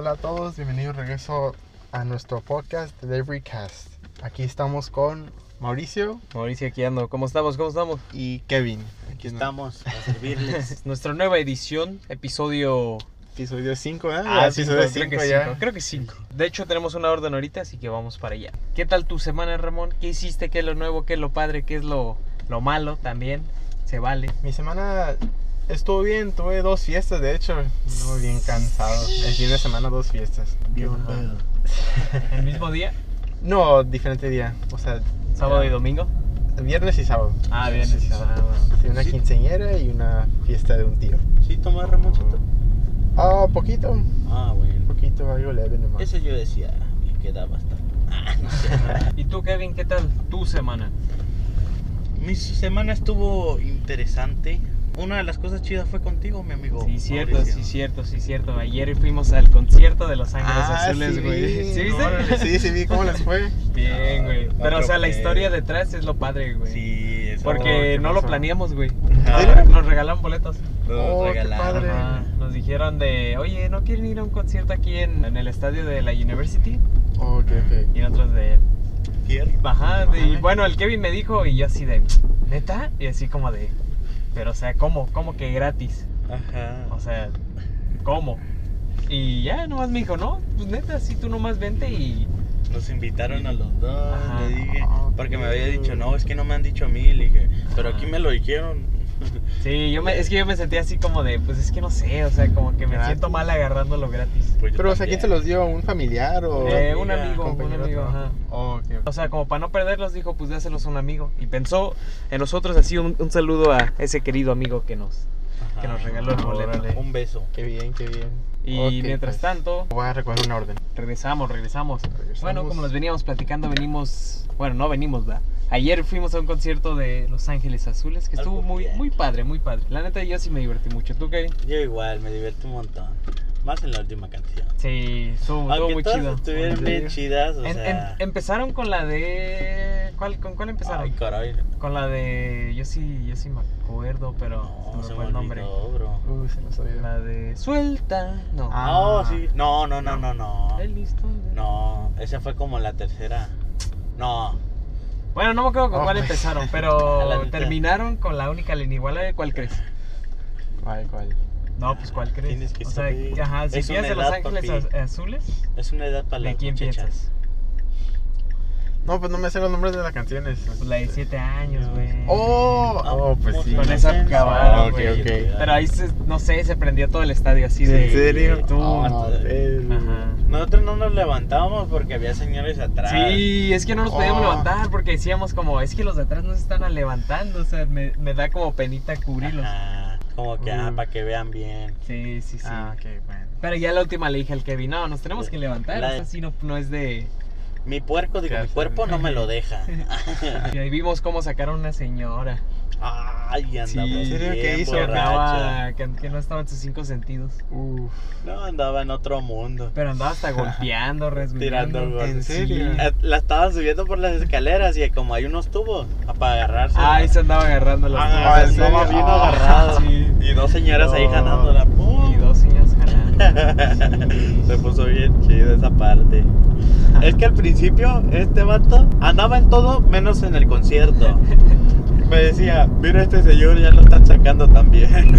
Hola a todos, bienvenidos de regreso a nuestro podcast Delivery Cast. Aquí estamos con Mauricio Mauricio, aquí ando. ¿Cómo estamos? ¿Cómo estamos? y Kevin. Aquí estamos a servirles. Nuestra nueva edición, episodio... Episodio 5, ¿eh? Ah, episodio creo que 5 ya. cinco, Creo que 5. De hecho, tenemos una orden ahorita, así que vamos para allá. ¿Qué tal tu semana, Ramón? ¿Qué hiciste? ¿Qué es lo nuevo? ¿Qué es lo padre? ¿Qué es lo, lo malo también? Se vale. Mi semana estuvo bien, tuve dos fiestas de hecho. No, bien cansado. El fin de semana dos fiestas. ¿El mismo día? No, diferente día. O sea, ¿Sábado y domingo? Viernes y sábado. Ah. Sí, sí, sábado. Sí, una Sí. quinceañera y una fiesta de un tío. ¿Sí tomás Ramoncito? Ah, poquito. Ah, bueno. Poquito, algo leve nomás. Eso yo decía que quedaba hasta. Ah, no sé. ¿Y tú, Kevin, qué tal tu semana? Mi semana estuvo interesante. Una de las cosas chidas fue contigo, mi amigo. Sí, cierto, Mauricio. sí, cierto, sí, cierto. Ayer fuimos al concierto de Los Ángeles Ah, Azules, sí, güey. ¿Sí viste? órale, Sí, sí, vi cómo les fue. Bien, güey. Ah, Pero, o sea, la historia detrás es lo padre, güey. Sí, eso. Porque ¿qué no lo planeamos, güey. Ajá. Nos regalaron boletos. Nos Oh, qué regalaron. padre. Ajá. Nos dijeron de, oye, ¿no quieren ir a un concierto aquí en, en el estadio de la University? Ok, ok. Y nosotros de, ajá. de- y bueno, el Kevin me dijo y yo así de, ¿neta? Y así como de, pero o sea, ¿cómo? ¿Cómo que gratis? Ajá. O sea, ¿cómo? Y ya nomás me dijo, no, pues neta, sí, tú nomás vente y... Nos invitaron a los dos, Ajá. le dije. Porque me había dicho, no, es que no me han dicho a mí. Le dije, pero aquí me lo dijeron. Sí, yo me, es que yo me sentía así como de, pues es que no sé, o sea, como que me Gratis. siento mal agarrándolo gratis. Pues Pero, o sea, ¿quién se los dio? ¿Un familiar o...? Eh, un amigo, un amigo, ajá. Oh. O sea, como para no perderlos, dijo, pues dáselos a un amigo. Y pensó en nosotros así un, un saludo a ese querido amigo que nos. Que nos regaló el boleto. Un beso. Qué bien, qué bien. Y Ok, mientras pues, tanto, Voy a recoger una orden. regresamos, regresamos, Regresamos. Bueno, como nos veníamos platicando, venimos, bueno, no venimos, ¿verdad? Ayer fuimos a un concierto de Los Ángeles Azules que estuvo muy, muy padre, muy padre. La neta, yo sí me divertí mucho. ¿Tú, Kevin? Yo igual, me divertí un montón. Más en la última canción. Sí, estuvo, Aunque muy todas chido. estuvieron ¿En bien chidas, o En- sea... en- empezaron con la de... ¿Cuál, ¿Con cuál empezaron? Ay, caray. Con la de... Yo sí, yo sí me acuerdo, pero No, no se me fue el nombre. olvidó, bro. Uy, se nos olvidó. La de... Suelta. No. Ah. No, sí. No, no, no, no, no. El listón de- No, esa fue como la tercera. No. Bueno, no me acuerdo con Oh, cuál empezaron, pero terminaron con la única la inigualable. ¿Cuál crees? ¿Cuál, cuál? No, pues ¿cuál crees? Tienes que o sea, saber. ajá, si Es piensas una de Los Ángeles papi. Azules, Es una edad para ¿de quién piensas? No, pues no me sé los nombres de las canciones. Pues la de 7 años, No. güey. Oh, oh, pues sí. Con esa cabada, Ah, ok, güey. ok. Pero ahí, se, no sé, se prendió todo el estadio así de... ¿En serio? Tú. Perro. Ajá. Nosotros no nos levantábamos porque había señores atrás. Sí, es que no nos podíamos Oh. levantar porque decíamos como, es que los de atrás no se están levantando, o sea, me, me da como penita cubrirlos. Ajá. Como que, ah, Mm. para que vean bien. Sí, sí, sí. Ah, ok, bueno. Pero ya la última le dije al Kevin, no, nos tenemos que levantar, La- o sea, si no, no es de... Mi puerco, digo, mi cuerpo no me lo deja. Y ahí vimos cómo sacaron una señora Ay, andaba Sí. ¿En serio? ¿Qué bien hizo? que, borracha. andaba, que, que no estaba en sus cinco sentidos. Uf. No, andaba en otro mundo. Pero andaba hasta golpeando. Tirando ¿En golpes. serio? Eh, La estaban subiendo por las escaleras y como hay unos tubos para agarrarse. Ay, se andaba agarrando los Ah, tubos. estaba ¿en bien? Ah, agarrado. sí. Y dos señoras ahí No. jalándola. ¡Pum! Y dos niños jalando. Se puso bien chido esa parte. Es que al principio este vato andaba en todo menos en el concierto. Me decía, mira este señor, ya lo están sacando también.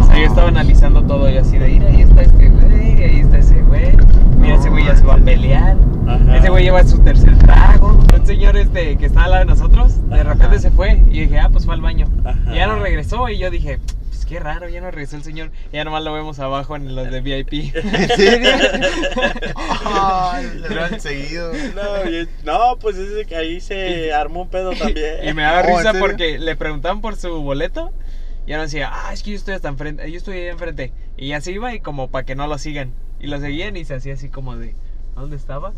O sea, yo estaba analizando todo y así de, mira, ahí está este güey, ahí está ese güey. Mira, ese güey ya se va a pelear. Ajá. Ese güey lleva su tercer trago. Un señor este que estaba al lado de nosotros, de Ajá. repente se fue. Y dije, ah, pues fue al baño. Ajá. Y ya no regresó y yo dije, pues qué raro, ya no regresó el señor. Y ya nomás lo vemos abajo en los de VIP. ¿En serio? Ay, lo han seguido. No, pues es que ahí se armó un pedo también. Y me daba Oh, ¿en risa porque le preguntaban por su boleto. Y no decía, ah, es que yo estoy hasta enfrente, yo estoy ahí enfrente. Y ya se iba y como para que no lo sigan. Y lo seguían y se hacía así como de, ¿a dónde estaba?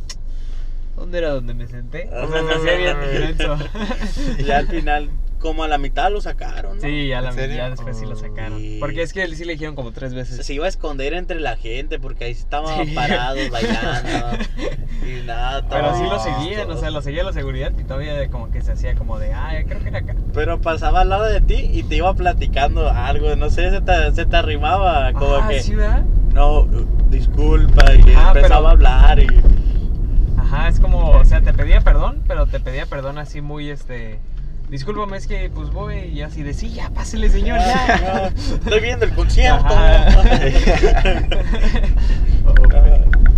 ¿Dónde era donde me senté? O sea, se hacía bien menso. Y ya al final, como a la mitad lo sacaron. ¿no? Sí, ya, la, ya después sí lo sacaron. Porque es que él sí le dijeron como tres veces. Se iba a esconder entre la gente porque ahí estaban Sí. parados bailando. y nada, Pero sí lo seguían, o sea, lo seguía la seguridad y todavía como que se hacía como de, ah, creo que era acá. Pero pasaba al lado de ti y te iba platicando algo, no sé, se te, se te arrimaba, como ah, que, ¿sí, no, disculpa, y Ah, empezaba a hablar y... Ajá, es como, o sea, te pedía perdón, pero te pedía perdón así muy, este... Discúlpame, es que pues voy y así de, sí, ya, pásele, señor, ya. Estoy viendo el concierto.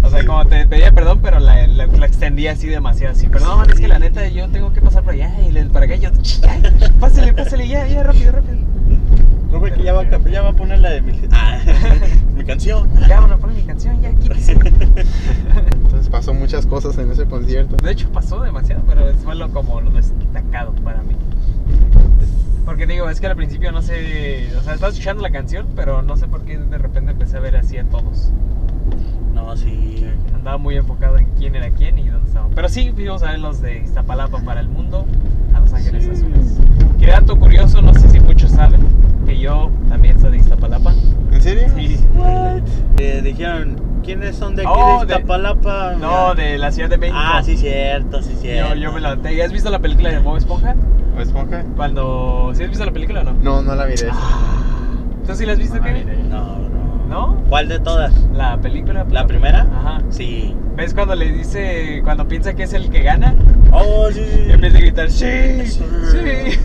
O sea, como te pedía perdón, pero la, la, la extendía así demasiado. Así, perdón, es que la neta yo tengo que pasar por allá y le- para acá yo, ya, pásale, pásale, ya, ya, rápido, rápido. Ve que ya va, a cap- ya va a poner la de mi, ah, mi canción. Ya, bueno, pon mi canción, ya, quítese. Pasó muchas cosas en ese concierto. De hecho, pasó demasiado, pero fue lo, como lo destacado para mí. Porque digo, es que al principio no sé, o sea, estaba escuchando la canción, pero no sé por qué de repente empecé a ver así a todos. No, sí. Andaba muy enfocado en quién era quién y dónde estaban. Pero sí, fuimos a ver los de Iztapalapa para el mundo, a Los Ángeles Azules. Que dato curioso, no sé si muchos saben, que yo también soy de Iztapalapa. ¿En serio? Sí. Eh, dijeron, ¿quiénes son de aquí Oh, de de- Iztapalapa? No, de la Ciudad de México. Ah, sí, cierto, sí, cierto. Yo, yo me levanté. ¿Ya has visto la película de Bob Esponja? ¿O esponja? Cuando... ¿Sí has visto la película o no? No, no la miré. ¿Tú sí la has visto, No la Kevin? No, no. ¿No? ¿Cuál de todas? La película. ¿La primera? Ajá. Sí. ¿Ves cuando le dice, cuando piensa que es el que gana? Oh, sí. Y empieza a gritar, sí, Sí. sí.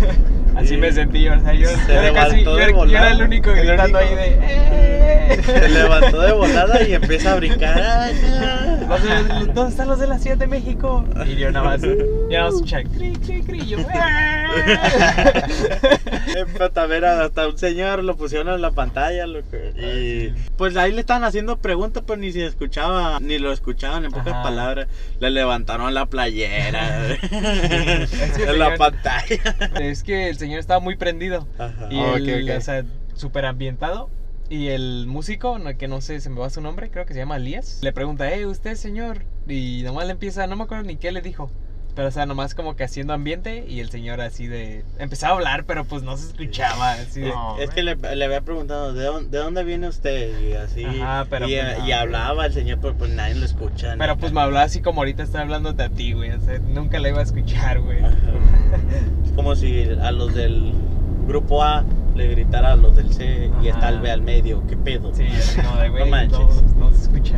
Así Sí. me sentí, o sea, yo, Se yo era casi, yo, yo era el único El gritando único. ahí de, ¡eh! Se levantó de volada y empieza a brincar. Ay, ya. ¿Dónde están los de la Ciudad de México? Y yo nada más, yo nada más escuchaba, cri, cri, cri, y yo, ¡eh! Empezó a ver hasta un señor lo pusieron en la pantalla loco, y pues ahí le estaban haciendo preguntas pero ni se escuchaba ni lo escuchaban en pocas Ajá. palabras le levantaron la playera en la pantalla Es que el señor estaba muy prendido. Ajá. Y Ah, el, o sea, súper ambientado. Y el músico, que no sé, se me va su nombre, creo que se llama Elías, le pregunta, eh, usted señor. Y nomás le empieza, no me acuerdo ni qué le dijo. Pero, o sea, nomás como que haciendo ambiente y el señor así de... Empezaba a hablar, pero pues no se escuchaba, así de... No. es que le, le había preguntado ¿de dónde, de dónde viene usted y así Ajá, pero y, pues, no, y hablaba el señor pero pues nadie lo escucha Pero pues me hablaba así como ahorita estoy hablándote a ti, güey. O sea, nunca la iba a escuchar, güey. Ajá. Es como si a los del grupo A le gritara a los del C y está el B al medio qué pedo Sí, de, güey, No manches. no, no se escucha.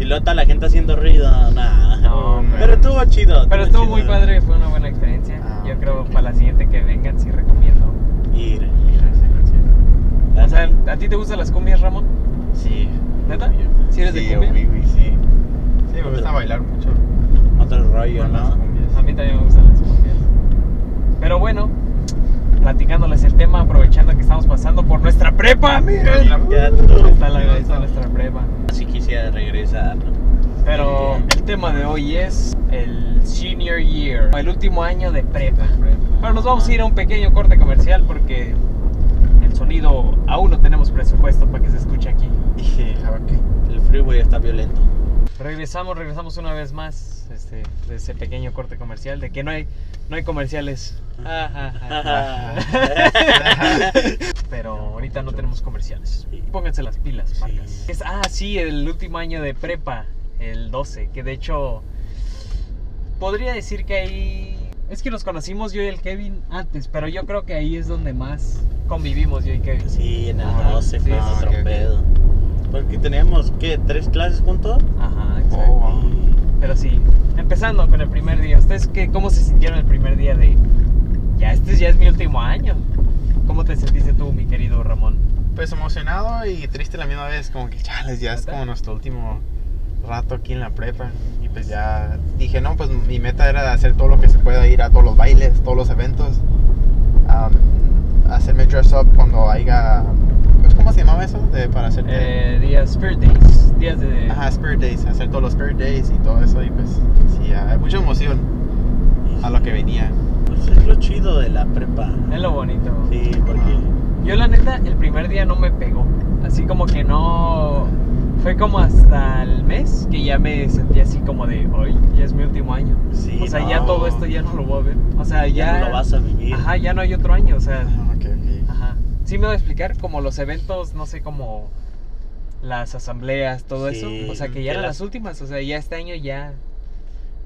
Y luego está la gente haciendo ruido, nada. No. Pero estuvo chido. Pero estuvo chido. muy padre, fue una buena experiencia. Ah, Yo creo ok. para la siguiente que vengan sí recomiendo. Ir. Mira ese concierto. O sea, ¿a ti te gustan las cumbias, Ramón? Sí. ¿Neta? ¿Sí eres de Sí, cumbia? oui, oui, sí. Sí, me gusta bailar mucho. Otro rollo, ¿no? cumbias. A mí también me gustan las cumbias. Pero bueno, platicándoles el tema, aprovechando que estamos pasando por nuestra prepa, miren. Está, la, está nuestra prepa. Si quisiera regresar. Pero el tema de hoy es el senior year, el último año de prepa. Pero nos vamos a ir a un pequeño corte comercial porque el sonido aún no tenemos presupuesto para que se escuche aquí. Dije, ah, ok. El freeway está violento. Regresamos, regresamos una vez más este, de ese pequeño corte comercial de que no hay, no hay comerciales. Pero ahorita no tenemos comerciales. Pónganse las pilas, Sí. marcas. Es- ah, sí, el último año de prepa, el 12, que de hecho podría decir que ahí... Es que nos conocimos yo y el Kevin antes, pero yo creo que ahí es donde más convivimos yo y Kevin. Sí, en el Ah, 12 sí, fue otro pedo. Porque teníamos, ¿qué? ¿Tres clases juntos? Ajá, exacto. Oh, wow. Pero sí, empezando con el primer día. ¿Ustedes qué, cómo se sintieron el primer día de... Ya, este ya es mi último año. ¿Cómo te sentiste tú, mi querido Ramón? Pues emocionado y triste la misma vez, como que chales, ya es como nuestro último rato aquí en la prepa. Y pues ya dije, no, pues mi meta era hacer todo lo que se pueda, ir a todos los bailes, todos los eventos, am, hacerme dress up cuando haya, ¿cómo se llamaba eso? De, para hacerte... Eh, días Spirit Days, días de... Ajá, Spirit Days, hacer todos los Spirit Days y todo eso. Y pues, sí, hay mucha emoción a lo que venía. Pues es lo chido de la prepa. Es lo bonito. Sí, porque... Yo la neta, el primer día no me pegó. Así como que no... Fue como hasta el mes que ya me sentí así como de, hoy ya es mi último año. Sí, o sea, no. ya todo esto ya no lo voy a ver. O sea, ya... Ya no lo vas a vivir. Ajá, ya no hay otro año, o sea... Ah. Sí me voy a explicar, como los eventos, no sé, como las asambleas, todo Sí, eso. O sea, que que ya eran las- las últimas. O sea, ya este año ya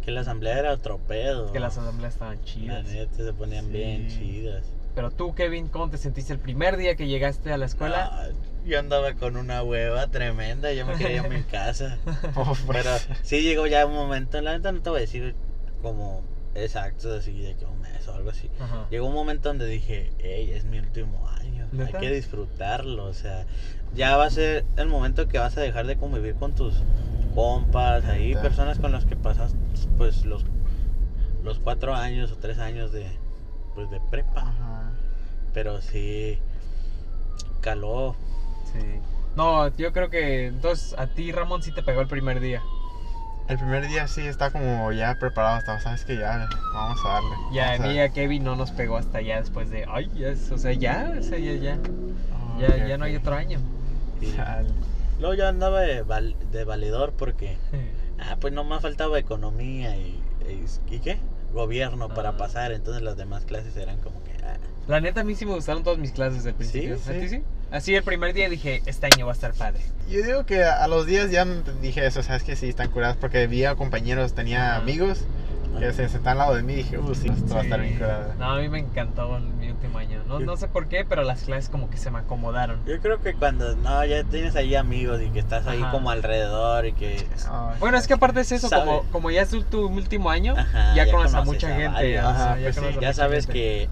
Que la asamblea era otro pedo. que las asambleas estaban La chidas. neta se ponían bien chidas. Pero tú, Kevin, ¿cómo te sentiste el primer día que llegaste a la escuela? Ah, yo andaba con una hueva tremenda, yo me quería a mi casa. Oh, pues. Pero sí llegó ya un momento, la neta no te voy a decir como exacto, así de que un mes o algo así. Ajá. Llegó un momento donde dije, hey, es mi último año, ¿Neta? hay que disfrutarlo, o sea, ya va a ser el momento que vas a dejar de convivir con tus compas, ahí personas con las que pasas pues los, los cuatro años o tres años de, pues, de prepa, Ajá. pero sí, caló, Sí. No, yo creo que entonces a ti, Ramón, sí te pegó el primer día. El primer día sí está como ya preparado, estaba, sabes que ya vamos a darle. Ya, a mí a Kevin no nos pegó hasta ya después de, ay, ya, es- o sea, ya, o sea, ya, ya, Oh, ya, ya no hay otro año. Chale. luego yo andaba de, val- de valedor porque, ah, pues no me faltaba economía y, y, ¿y qué? Gobierno para Ah. pasar, entonces las demás clases eran como que... ah, La neta, a mí sí me gustaron todas mis clases del principio. Sí, ¿A sí. ti sí? Así el primer día dije, este año va a estar padre. Yo digo que a los días ya dije eso, sabes que sí, están curadas porque vi a compañeros, tenía Ajá. amigos que se sentaban al lado de mí y dije, uh, sí, esto va a estar bien curada. No, a mí me encantó mi último año. No, no sé por qué, pero las clases como que se me acomodaron. Yo creo que cuando no ya tienes ahí amigos y que estás ahí Ajá. como alrededor y que Ay, Bueno, es que aparte es eso, como, como ya es tu, último año, Ajá, ya, ya conoces a mucha gente. pues sí, ya mucha sabes que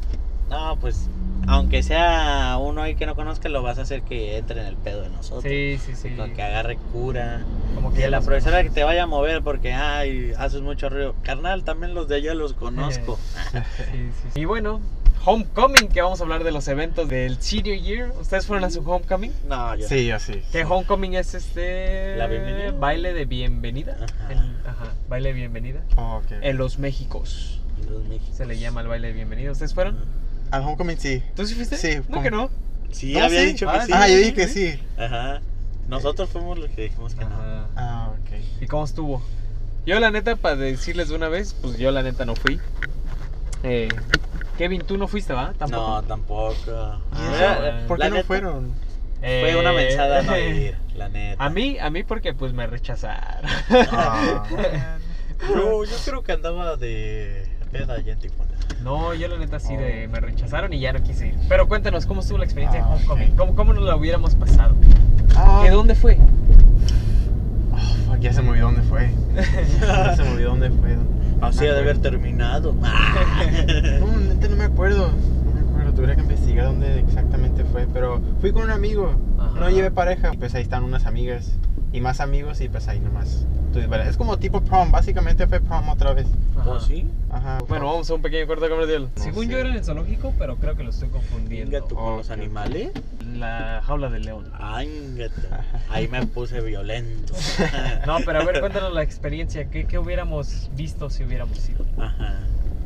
no, pues aunque sea uno ahí que no conozca lo vas a hacer que entre en el pedo de nosotros. Sí, sí, sí. Con que agarre cura. Como que Que ya la profesora que te vaya a mover porque ay, haces mucho ruido. Carnal, también los de allá los conozco. Sí, sí, sí. Y bueno, Homecoming, que vamos a hablar de los eventos del Senior Year. ¿Ustedes fueron a su Homecoming? No, yo Sí, yo sí. Que Homecoming es este. La bienvenida. Baile de bienvenida. Ajá. El- ajá, baile de bienvenida. Oh, ok. En los Méxicos. los Méxicos. Se le llama el baile de bienvenida. ¿Ustedes fueron? Al homecoming sí. ¿Tú sí fuiste? Sí, No, como- que no. Sí, No, había sí. dicho que Ah, sí. Ah, yo dije que sí. Ajá. Nosotros fuimos los que dijimos que no. Ah, ok. ¿Y cómo estuvo? Yo la neta, para decirles de una vez, pues yo la neta no fui. Eh, Kevin, tú no fuiste, ¿va? Tampoco. No, tampoco. ¿Y Ah? ¿Por la qué no neta, fueron? Fue una Eh, mensada no ir, la neta. A mí, a mí porque pues me rechazaron. Ah, Yo, yo creo que andaba de peda allá en Tijuana. No, yo la neta sí de, me rechazaron y ya no quise ir. Pero cuéntanos, ¿cómo estuvo la experiencia Ah, de Homecoming? ok. ¿Cómo, ¿Cómo nos la hubiéramos pasado? Ah, ¿De dónde fue? oh, fuck, ya se me olvidó dónde fue. Ya se me olvidó dónde fue. Así ha de haber terminado. No, neta no me acuerdo. No me acuerdo, tuviera que investigar dónde exactamente fue. Pero fui con un amigo. Ajá. No llevé pareja. Pues ahí están unas amigas. Y más amigos y pues ahí nomás. Entonces, es como tipo prom. Básicamente fue prom otra vez. ¿O sí? Ajá. Bueno, vamos a un pequeño corte comercial. No Según sé. yo era en el zoológico, pero creo que lo estoy confundiendo. Con los animales. La jaula del león. Ay. Ahí me puse violento. No, pero a ver, cuéntanos la experiencia. ¿Qué, qué hubiéramos visto si hubiéramos ido? Ajá.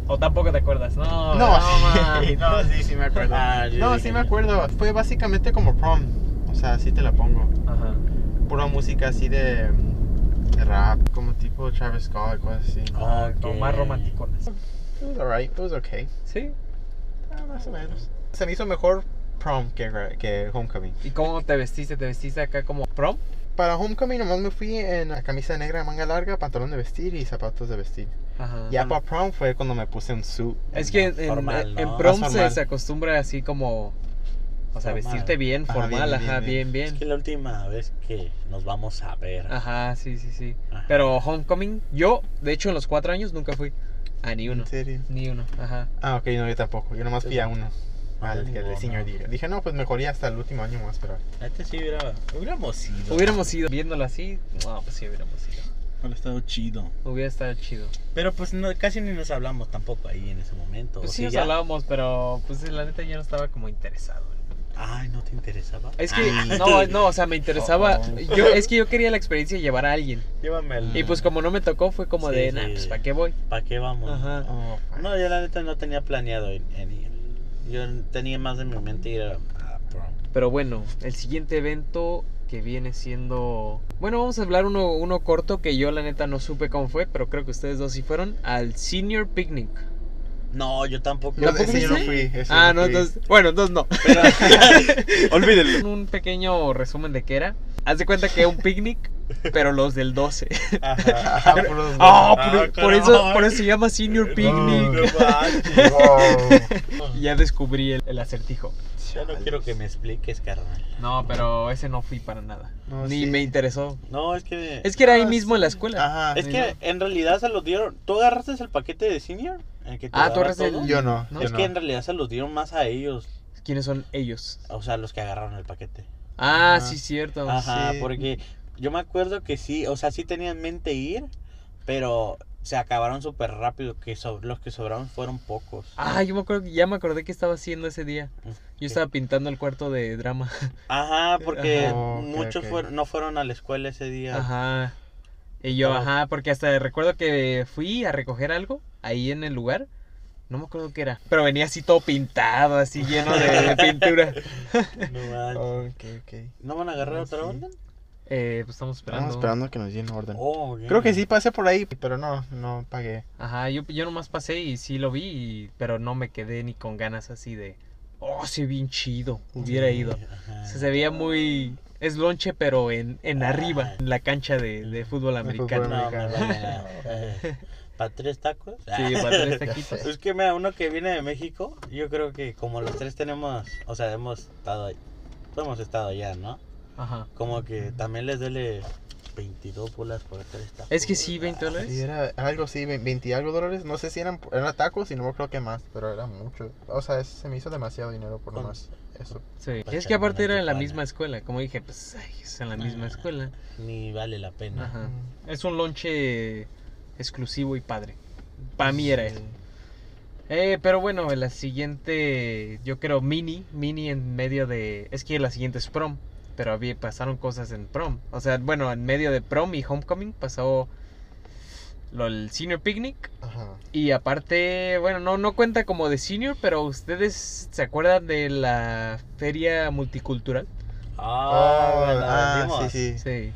¿O tampoco te acuerdas? No, No, ma. sí, no, sí, sí me acuerdo. Ah, no, sí me no. acuerdo. Fue básicamente como prom. O sea, así te la pongo. Ajá. Pura música así de, de rap, como tipo Travis Scott, cosas así. Ah, más romanticonas. It was alright, it was okay. Sí. Ah, más o menos. Se me hizo mejor prom que, que homecoming. ¿Y cómo te vestiste? ¿Te vestiste acá como prom? Para homecoming nomás me fui en la camisa negra manga larga, pantalón de vestir y zapatos de vestir. Ajá. Ya para prom fue cuando me puse un suit. Es que en, en- Formal, ¿no? en prom se, se acostumbra así como. O sea, Formal. vestirte bien, Ajá, formal, bien, ajá, bien, bien, Es bien. que la última vez que nos vamos a ver. Ajá, sí, sí, sí. Ajá. Pero Homecoming, yo, de hecho, en los cuatro años nunca fui a ni uno. ¿En serio? Ni uno, ajá. Ah, ok, no, yo tampoco. Yo nomás fui a uno. Al que de senior no. year. Dije, no, pues mejoría hasta el último año más, pero. Este sí hubiera, hubiéramos ido. Hubiéramos ido viéndolo así, no, pues sí, hubiéramos ido. Hubiera estado chido. Hubiera estado chido. Pero pues no, casi ni nos hablamos tampoco ahí en ese momento. Pues ¿o sí, nos ya? hablábamos, pero pues la neta yo no estaba como interesado. Ay, ¿no te interesaba? Es que, Ay. no, no, o sea, me interesaba. Oh. Yo, es que yo quería la experiencia de llevar a alguien. Llévame al... Y pues como no me tocó, fue como Sí, de, sí. nah, pues ¿para qué voy? ¿Para qué vamos? Ajá. Oh. No, yo la neta no tenía planeado ir. Yo tenía más en mi mente ir a, a prom. Pero bueno, el siguiente evento que viene siendo... Bueno, vamos a hablar uno, uno corto que yo la neta no supe cómo fue, pero creo que ustedes dos sí fueron al Senior Picnic. No, yo tampoco. Yo, ¿Tampoco ese yo no fui. ese Ah, no fui. entonces... Bueno, entonces no. Olvídenlo. Un pequeño resumen de qué era. Haz de cuenta que un picnic, pero los del 12. Ajá. Ah, Ah, Ah, por, eso, por eso se llama Senior Picnic. no ya descubrí el, el acertijo. Ya no quiero que me expliques, carnal. No, pero ese no fui para nada. No, Ni sí. me interesó. No, es que. Es que era ahí Ah, mismo en la escuela. Ajá. Es que en realidad se los dieron. ¿Tú agarraste el paquete de senior? ¿El que te Ah, tú agarraste el-? Yo no. ¿No? yo Es que en realidad se los dieron más a ellos. ¿Quiénes son ellos? O sea, los que agarraron el paquete. Ah, Ajá. sí, cierto. Ajá, sí. porque yo me acuerdo que sí, o sea, sí tenía en mente ir, pero se acabaron súper rápido, que so- los que sobraron fueron pocos. Ah, yo me acuerdo que ya me acordé que estaba haciendo ese día. Yo estaba pintando el cuarto de drama. Ajá, porque Ajá. Oh, muchos fueron- no fueron a la escuela ese día. Ajá. Y yo, ajá, porque hasta recuerdo que fui a recoger algo ahí en el lugar. No me acuerdo qué era. Pero venía así todo pintado, así lleno de, de pintura. No, manches. Ok, ok. ¿No van a agarrar Ah, otra sí. orden? Eh, pues estamos esperando. Estamos esperando que nos den orden. Oh. Creo que sí pasé por ahí, pero no, no pagué. Ajá, yo, yo nomás pasé y sí lo vi, y- pero no me quedé ni con ganas así de, oh, sí, bien chido, hubiera ido. Ajá. O sea, se veía muy... Es lonche, pero en, en Ah. arriba, en la cancha de, de fútbol americano. No, americano. vale. ¿Para tres tacos? Sí, para tres taquitos. Es que mira, uno que viene de México, yo creo que como los tres tenemos, o sea, hemos estado ahí, hemos estado allá, ¿no? Ajá. Como que también les duele 22 bolas por tres tacos. Es que sí, 20 dólares. Sí, era algo así, 20 y algo dólares. No sé si eran, eran tacos y no creo que más, pero era mucho. O sea, es- se me hizo demasiado dinero por nomás eso. Sí. Es que aparte era en la misma escuela. Como dije, pues ay, es en la misma Ah. escuela. Ni vale la pena. Ajá. Es un lonche exclusivo y padre. Para mí era eso. Eh, pero bueno, la siguiente, yo creo mini, mini en medio de... Es que la siguiente es prom, pero había, pasaron cosas en prom. O sea, bueno, en medio de prom y homecoming pasó lo, el senior picnic. Ajá. Y aparte, bueno, no, no cuenta como de senior, pero ustedes se acuerdan de la feria multicultural. Ah, Oh, ah, sí, sí. Sí.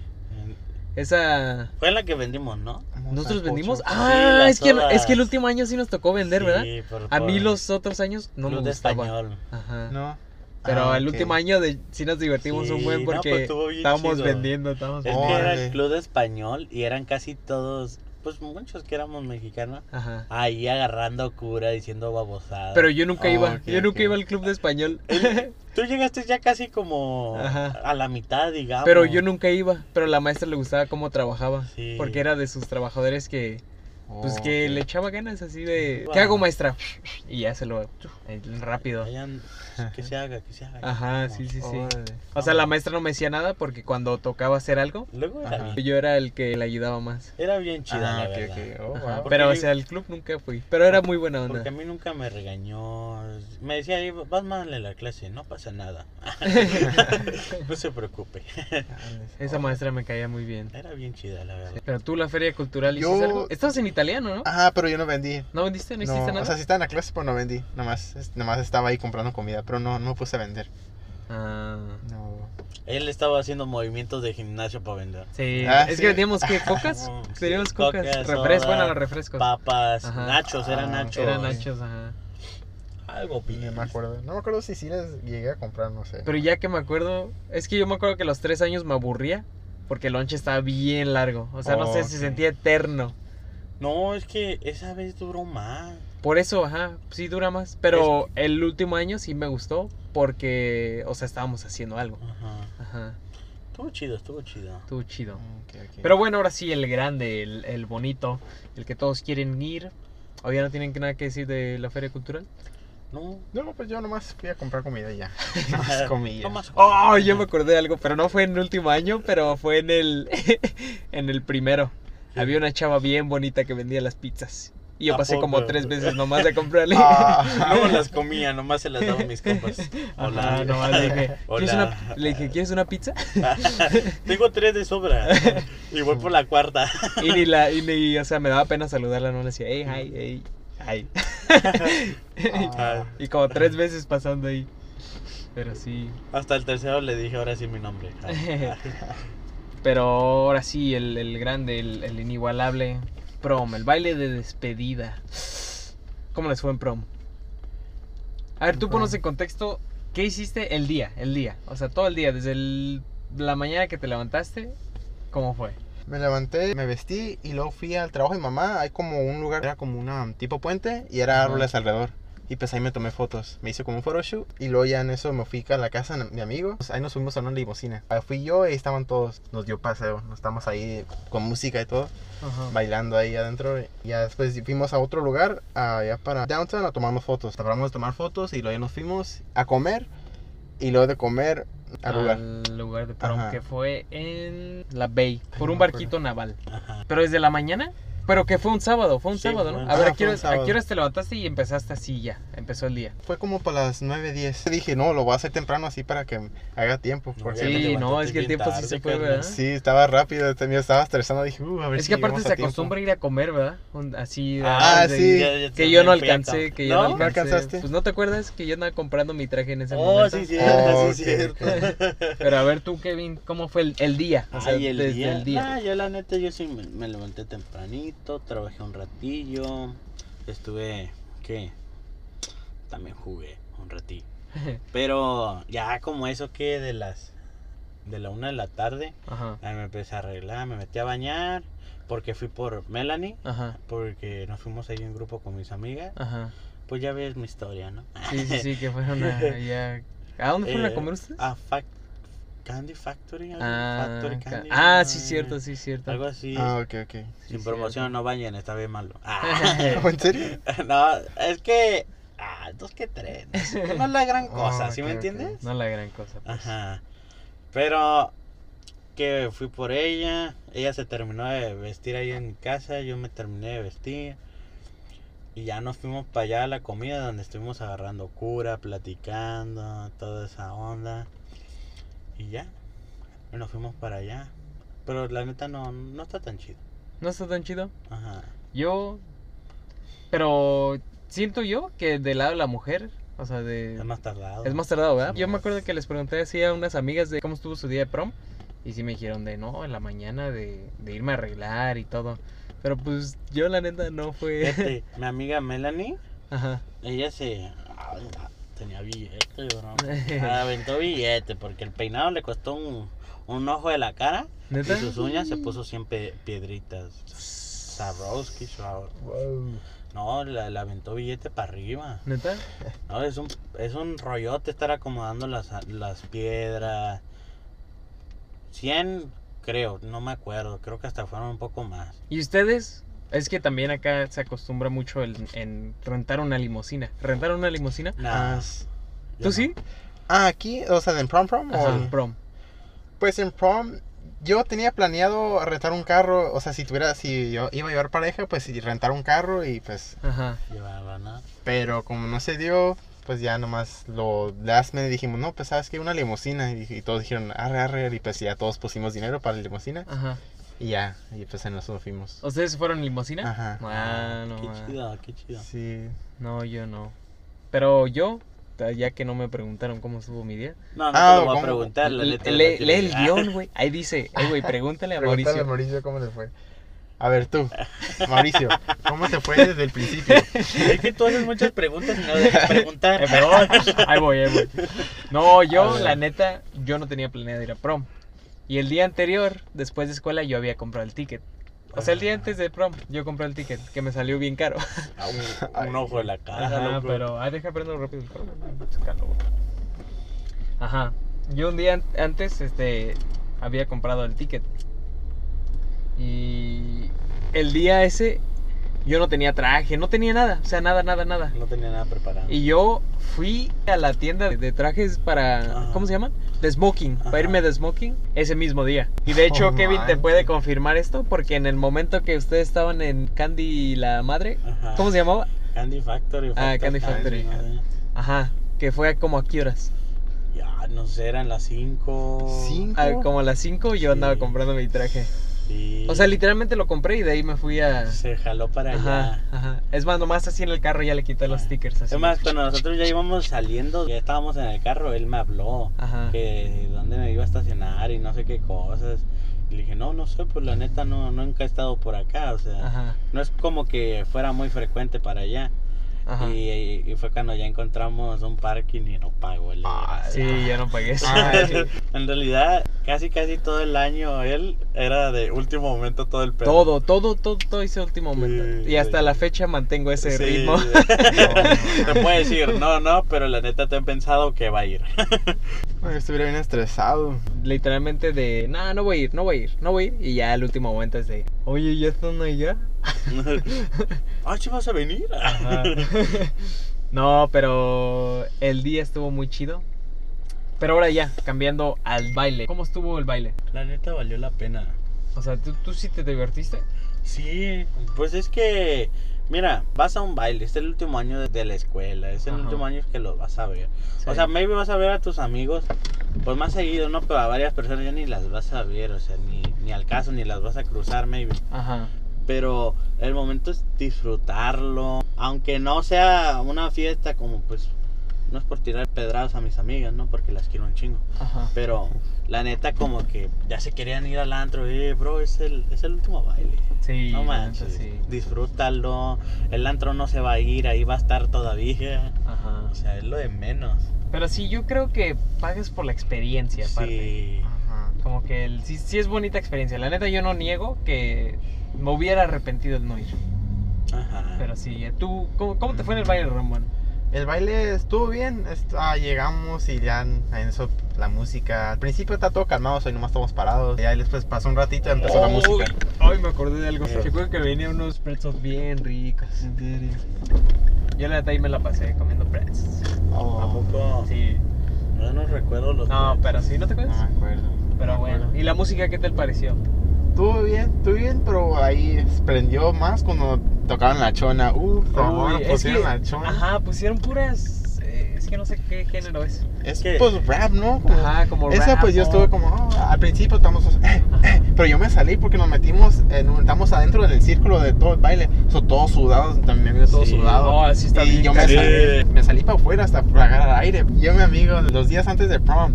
Esa... Fue en la que vendimos, ¿no? ¿Nosotros vendimos? Ah, es, que, es que el último año sí nos tocó vender, ¿verdad? Sí, por- A mí por los otros años no Club me de gustaba. español. Ajá. No. Pero Ah, el último año de, sí nos divertimos un buen no, porque pues, estuvo bien estábamos chido. vendiendo, estábamos Es que era el club de español y eran casi todos, pues muchos que éramos mexicanos, Ajá. ahí agarrando cura, diciendo babosadas. Pero yo nunca iba, yo nunca iba al club de español. Tú llegaste ya casi como Ajá. a la mitad, digamos. Pero yo nunca iba, pero a la maestra le gustaba cómo trabajaba. Sí. Porque era de sus trabajadores que, pues Oh, que le echaba ganas así de, Wow. ¿qué hago maestra? Y ya se lo, rápido. Vayan, que se haga, que se haga. Ajá, sí, sí, sí. O sea, la maestra no me decía nada porque cuando tocaba hacer algo, Luego era bien, yo era el que le ayudaba más. era bien chida, Ah, la ok, verdad. ok. Oh, wow. Pero, o yo- sea, al club nunca fui. Pero era muy buena onda. Porque a mí nunca me regañó. Me decía, "Ahí, vas mal en la clase, no pasa nada. no se preocupe. Esa maestra me caía muy bien. Era bien chida, la verdad. Pero tú la feria cultural Yo- hiciste algo. Estabas en italiano, ¿no? Ajá, pero yo no vendí. ¿No vendiste? ¿No hiciste No, nada? o sea, sí estaba en la clase, pero no vendí. Nomás, nomás estaba ahí comprando comida, pero no, no puse a vender. Ah, No. Él estaba haciendo movimientos de gimnasio para vender. sí. Ah, es sí. que vendíamos, ¿qué? ¿Cocas? Sí, Teníamos cocas. cocas, refrescos, bueno, los refrescos. Papas, Ajá. nachos, eran Ah, nachos. Eran nachos, ajá. Algo bien. No me acuerdo. No me acuerdo si sí les llegué a comprar, no sé. Pero ya que me acuerdo, es que yo me acuerdo que los tres años me aburría porque el lunch estaba bien largo. O sea, no sé si Ok. sentía eterno. No, es que esa vez duró más. Por eso, ajá, sí dura más. Pero el último año sí me gustó porque, o sea, estábamos haciendo algo. Ajá. Ajá, Estuvo chido, estuvo chido. estuvo chido. Ok, ok. Pero bueno, ahora sí, el grande, el, el bonito, el que todos quieren ir. ¿O ya no tienen nada que decir de la feria cultural? No. No, pues yo nomás fui a comprar comida y ya. Nomás comida. No más Oh, yo me acordé de algo, pero no fue en el último año, pero fue en el, en el primero. Había una chava bien bonita que vendía las pizzas. Y yo ¿A pasé como tres veces nomás a comprarle. Ah. No las comía, nomás se las daba a mis compas. Ajá, nomás le dije, ¿quieres Hola. una, le dije, ¿quieres una pizza? Tengo tres de sobra. Y voy por la cuarta. Y ni la, y ni, o sea, me daba pena saludarla, no le decía, hey, hi, hey, hi. Ah. Y como tres veces pasando ahí. Pero sí. Hasta el tercero le dije ahora sí mi nombre. Pero ahora sí, el, el grande, el, el inigualable prom, el baile de despedida. ¿Cómo les fue en prom? A ver, tú Prom. ponos en contexto, ¿qué hiciste el día? El día, o sea, todo el día, desde el- la mañana que te levantaste ¿Cómo fue? Me levanté, me vestí y luego fui al trabajo de mi mamá. Hay como un lugar, era como una tipo puente y era árboles alrededor. Y pues ahí me tomé fotos. Me hice como un photoshoot y luego ya en eso me fui a la casa de mi amigo. Pues ahí nos fuimos a una limusina. Ahí fui yo y estaban todos. Nos dio paseo. Nos estamos ahí con música y todo, Ajá. bailando ahí adentro. Y ya después fuimos a otro lugar, allá para downtown, a tomarnos fotos. Tratamos de tomar fotos y luego ya nos fuimos a comer. Y luego de comer al lugar. Al lugar de prom, que fue en la Bay, por un barquito naval. Ajá. Pero desde la mañana, pero que fue un sábado, fue un Sí, sábado, ¿no? A ver, Ah, ¿a qué, horas, a sábado. qué horas te levantaste y empezaste así ya? Empezó el día. Fue como para las 9, 10. Dije, no, lo voy a hacer temprano así para que haga tiempo. No, Sí, no, es que el tiempo sí se fue. ¿verdad? Sí, estaba rápido, tenía- estaba estresado, dije, uh, a ver Es si que aparte se a acostumbra ir a comer, ¿verdad? Un- Así. Ah, de- sí. ya- ya Que yo no alcancé, que yo no ¿No? alcancé. alcanzaste? Pues no te acuerdas que yo andaba comprando mi traje en ese Oh, momento. sí, cierto, Oh, sí, cierto. Pero a ver tú, Kevin, ¿cómo fue el, el día? O sea, Ay, el desde día. el día. Nah, yo la neta, yo sí me, me levanté tempranito, trabajé un ratillo, estuve, ¿qué? También jugué un ratillo. Pero ya como eso que de las, de la una de la tarde, Ajá, ahí me empecé a arreglar, me metí a bañar, porque fui por Melanie, ajá, porque nos fuimos ahí en grupo con mis amigas. ajá. Pues ya ves mi historia, ¿no? Sí, sí, sí, que fueron a, allá- ¿A dónde fueron a Eh, comer ustedes? A Fac- Candy Factory. algo, Ah, Factory ca- Candy, ah, no, sí, eh, cierto, sí, cierto. Algo así. Ah, ok, ok. Sin Sí, promoción, no vayan, está bien malo. Oh, ¿En serio? no, es que. Ah, dos que tres. No, es la gran cosa, Ah, ¿sí me entiendes? No la gran cosa. pues. Ajá. Pero. Que fui por ella. Ella se terminó de vestir ahí en mi casa. Yo me terminé de vestir. Y ya nos fuimos para allá a la comida donde estuvimos agarrando cura, platicando, toda esa onda. Y ya. Y nos fuimos para allá. Pero la neta no, no está tan chido. ¿No está tan chido? Ajá. Yo. Pero siento yo que del lado de la mujer, o sea, de. Es más tardado. Es más tardado, ¿verdad? Sí, Yo me acuerdo que les pregunté así a unas amigas de cómo estuvo su día de prom. Y sí me dijeron de no, en la mañana de, de irme a arreglar y todo. Pero pues yo la neta no fue. Mi amiga Melanie, Ajá. ella se. Tenía billete, bro. Aventó billete porque el peinado le costó un, un ojo de la cara. ¿Neta? Y sus uñas se puso siempre piedritas. Sabrowski. Wow. No, le, le aventó billete para arriba. ¿Neta? No, es un, es un rollote estar acomodando las, las piedras. 100, creo, no me acuerdo. Creo que hasta fueron un poco más. ¿Y ustedes? Es que también acá se acostumbra mucho el- en rentar una limusina. ¿Rentar una limusina? Nah, Ah, ¿Tú no. sí? Ah, aquí, o sea, en prom prom. Ajá, o- prom. Pues en prom, yo tenía planeado rentar un carro, o sea, si tuviera, si yo iba a llevar pareja, pues rentar un carro y pues, Ajá. Pero como no se dio, pues ya nomás lo last minute dijimos, no, pues sabes que una limusina, y, y todos dijeron, arre, arre, y pues ya todos pusimos dinero para la limusina, Ajá. Y ya, y pues en eso fuimos. ¿Ustedes fueron en limusina? Ajá. Ah, no, qué ma. chido, qué chido. Sí. No, yo no. Pero yo, ya que no me preguntaron cómo estuvo mi día. No, no Ah, te lo voy a preguntar, la Le- neta. lee, el Ah, guion, güey. Ahí dice, eh, güey, pregúntale a Pregúntale Mauricio. a Mauricio cómo le fue. A ver tú, Mauricio, ¿cómo te fue desde el principio? Es que tú haces muchas preguntas y no dejas preguntar. Eh, perdón. Ahí voy, ahí voy. No, yo, la neta, yo no tenía planeado ir a prom. Y el día anterior, después de escuela, yo había comprado el ticket. O sea, el día antes de prom, yo compré el ticket, que me salió bien caro. A un, un ojo de la cara. Ajá, loco. pero. Ah, deja prender rápido el calor. Ajá. Yo un día an- antes, este. Había comprado el ticket. Y. El día ese. Yo no tenía traje, no tenía nada. O sea, nada, nada, nada. No tenía nada preparado. Y yo fui a la tienda de trajes para. Ajá. ¿Cómo se llaman? De smoking. Ajá. Para irme de smoking ese mismo día. Y de hecho, Oh, Kevin te puede confirmar esto. Porque en el momento que ustedes estaban en Candy y la madre. Ajá. ¿Cómo se llamaba? Candy Factory. Ah, Candy Factory. ¿no? Ajá. Que fue como a qué horas. Ya, no sé, eran las 5. ¿Cinco? Ah, como a las 5 yo Sí. andaba comprando mi traje. Sí. O sea, literalmente lo compré y de ahí me fui a. Se jaló para Ajá, allá. ajá. Es más, nomás así en el carro ya le quité los stickers. Así. Es más, cuando nosotros ya íbamos saliendo, ya estábamos en el carro, él me habló Ajá. que dónde me iba a estacionar y no sé qué cosas. Y le dije, no, no sé, pues la neta no, nunca he estado por acá, o sea, Ajá. no es como que fuera muy frecuente para allá. Y, y fue cuando ya encontramos un parking y no pagó el Ah, Sí, ya no pagué eso. Ah, sí. En realidad, casi casi todo el año él era de último momento todo el pedo. Todo, todo, todo, todo ese último momento. Sí, y hasta sí. la fecha mantengo ese Sí. ritmo. Te puede decir, no, no, pero la neta te han pensado que va a ir. Bueno, estuviera bien estresado. Literalmente de, no, no voy a ir, no voy a ir, no voy a ir. Y ya el último momento es de, oye, ¿ya están allá? ah, ¿sí vas a venir? Ajá. no, pero el día estuvo muy chido. Pero ahora ya, cambiando al baile. ¿Cómo estuvo el baile? La neta valió la pena. O sea, ¿tú, tú sí te divertiste? Sí, pues es que, mira, vas a un baile, es el último año de, la escuela, es el Ajá. último año que los vas a ver. O sea, maybe vas a ver a tus amigos, pues más seguido, ¿no? Pero a varias personas ya ni las vas a ver, o sea, ni, ni al caso, ni las vas a cruzar, maybe. Ajá. Pero el momento es disfrutarlo, aunque no sea una fiesta como pues, no es por tirar pedradas a mis amigas, ¿no? Porque las quiero un chingo. Ajá. Pero la neta como que ya se querían ir al antro, eh, bro, es el, es el último baile. Sí, No manches, sí. disfrútalo. El antro no se va a ir, ahí va a estar todavía. Ajá. O sea, es lo de menos. Pero sí, yo creo que pagues por la experiencia, aparte. Sí. Ajá. Como que el, sí, sí es bonita experiencia. La neta, yo no niego que me hubiera arrepentido de no ir. Ajá. Pero sí, ¿tú cómo, cómo te fue en el baile, Ramón? El baile estuvo bien. est- ah, llegamos y ya en eso la música. Al principio está todo calmado, o sea, nomás estamos parados. Ya después pasó un ratito y empezó la música. Ay, me acordé de algo. Eh. Recuerdo que venían unos pretzels bien ricos. Yo la neta ahí me la pasé comiendo pretzels. ¿A Oh, poco? Sí. No nos recuerdo los No, pero sí, ¿no te no acuerdas? me acuerdo. Pero No bueno. acuerdo. ¿Y la música qué te pareció? Estuvo bien, estuvo bien, pero ahí prendió más cuando tocaban la chona. Uf, Uy, pusieron que- la chona. Ajá, pusieron puras. eh, es que no sé qué género es. Es que- pues rap, ¿no? Como- Ajá, como Esa rap, pues yo estuve como, oh, al principio estamos, eh, eh, pero yo me salí porque nos metimos, en un- estamos adentro del círculo de todo el baile, so, todos sudados, también me vio todo Sí. sudado. No, así está y bien yo me salí, me salí para afuera hasta para agarrar aire. Yo, mi amigo, los días antes de prom,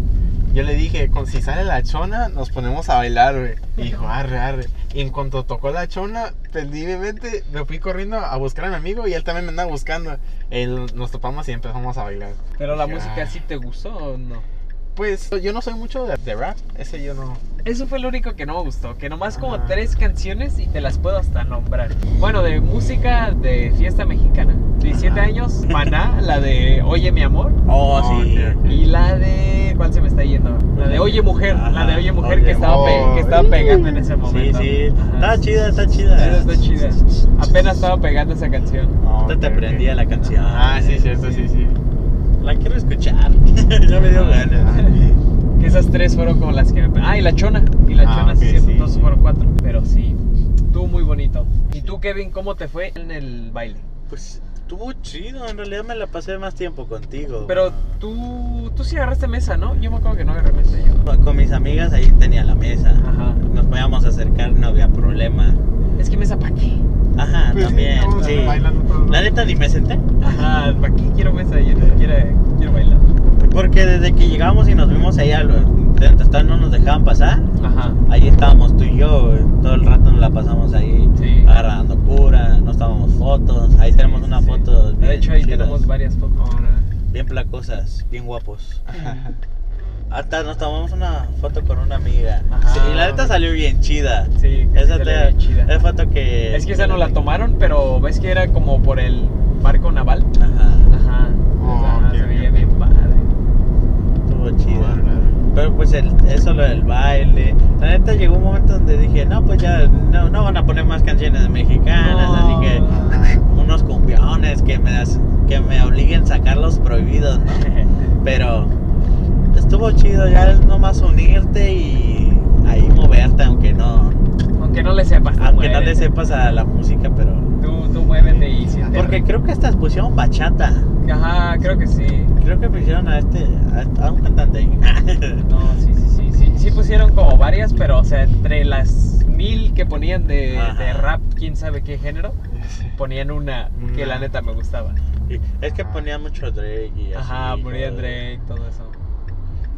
yo le dije, con, si sale la chona, nos ponemos a bailar, güey. Y dijo, arre, arre. Y en cuanto tocó la chona, perdí mi mente, me fui corriendo a buscar a mi amigo y él también me andaba buscando. Él, nos topamos y empezamos a bailar. Pero la Dije, música "Ah". sí te gustó o no? Pues yo no soy mucho de, de rap, ese yo no. Eso fue lo único que no me gustó, que nomás como Ah. tres canciones y te las puedo hasta nombrar. Bueno, de música de fiesta mexicana. 17 Ajá. años, Maná, la de Oye mi amor. Oh, Oh, sí. ok, ok. Y la de. ¿Cuál se me está yendo? La de Oye Mujer. La de Ajá, Oye Mujer Oye, que, estaba pe- oh. que estaba pegando en ese Sí, momento. sí. Ajá. Está chida, está chida. Está chida. Apenas estaba pegando esa canción. Ahorita te prendía la canción. Ah, sí, cierto, sí, sí. La quiero escuchar. ya me dio Ah. ganas. Que esas tres fueron como las que me. Ah, y la chona. Y la Ah, chona, sí, sí, Entonces sí. fueron cuatro. Pero sí, estuvo muy bonito. ¿Y tú, Kevin, cómo te fue en el baile? Pues estuvo chido. En realidad me la pasé más tiempo contigo. Pero tú, tú sí agarraste mesa, ¿no? Yo me acuerdo que no agarré mesa yo. Con mis amigas ahí tenía la mesa. Ajá. Nos podíamos acercar, no había problema. Es que mesa para qué. Ajá, Pues también. Sí. La los- neta ni me senté. Ajá, ¿para qué quiero mesa? Yo ni siquiera quiero bailar. Porque desde que llegamos y nos vimos ahí, al- de estaban, no nos dejaban pasar. Ajá. Ahí estábamos tú y yo, todo el rato nos la pasamos ahí Sí. agarrando cura, nos tomamos fotos. Ahí Sí, tenemos una sí. foto. De bien hecho, ahí chidas, tenemos varias fotos. Bien placosas, bien guapos. Hasta nos tomamos una foto con una amiga. Ajá. Sí, y la neta salió bien chida. Sí, que Esa te- ve chida. Esa foto que. Es que esa no la tomaron, pero ves que era como por el barco naval. Ajá, Ajá. Oh, Ajá, ok, se veía bien padre. estuvo chida. Pero pues el, eso lo del baile. La neta llegó un momento donde dije, no, pues ya no, no van a poner más canciones mexicanas, No. así que unos cumbiones que me, das- que me obliguen a sacar los prohibidos, ¿no? Pero estuvo chido, ya es nomás unirte y ahí moverte, aunque no, Aunque no le sepas. aunque no le sepas a la música, pero... Tú, tú muévete y siente. Porque creo que hasta pusieron bachata. Ajá, creo que sí. Creo que pusieron a este, a, a un cantante. No, sí, sí, sí, sí. Sí pusieron como varias, pero o sea, entre las mil que ponían de, de rap, quién sabe qué género, ponían una que la neta me gustaba. Es que ponía mucho Drake y así. Ajá, ponían joder. Drake, todo eso.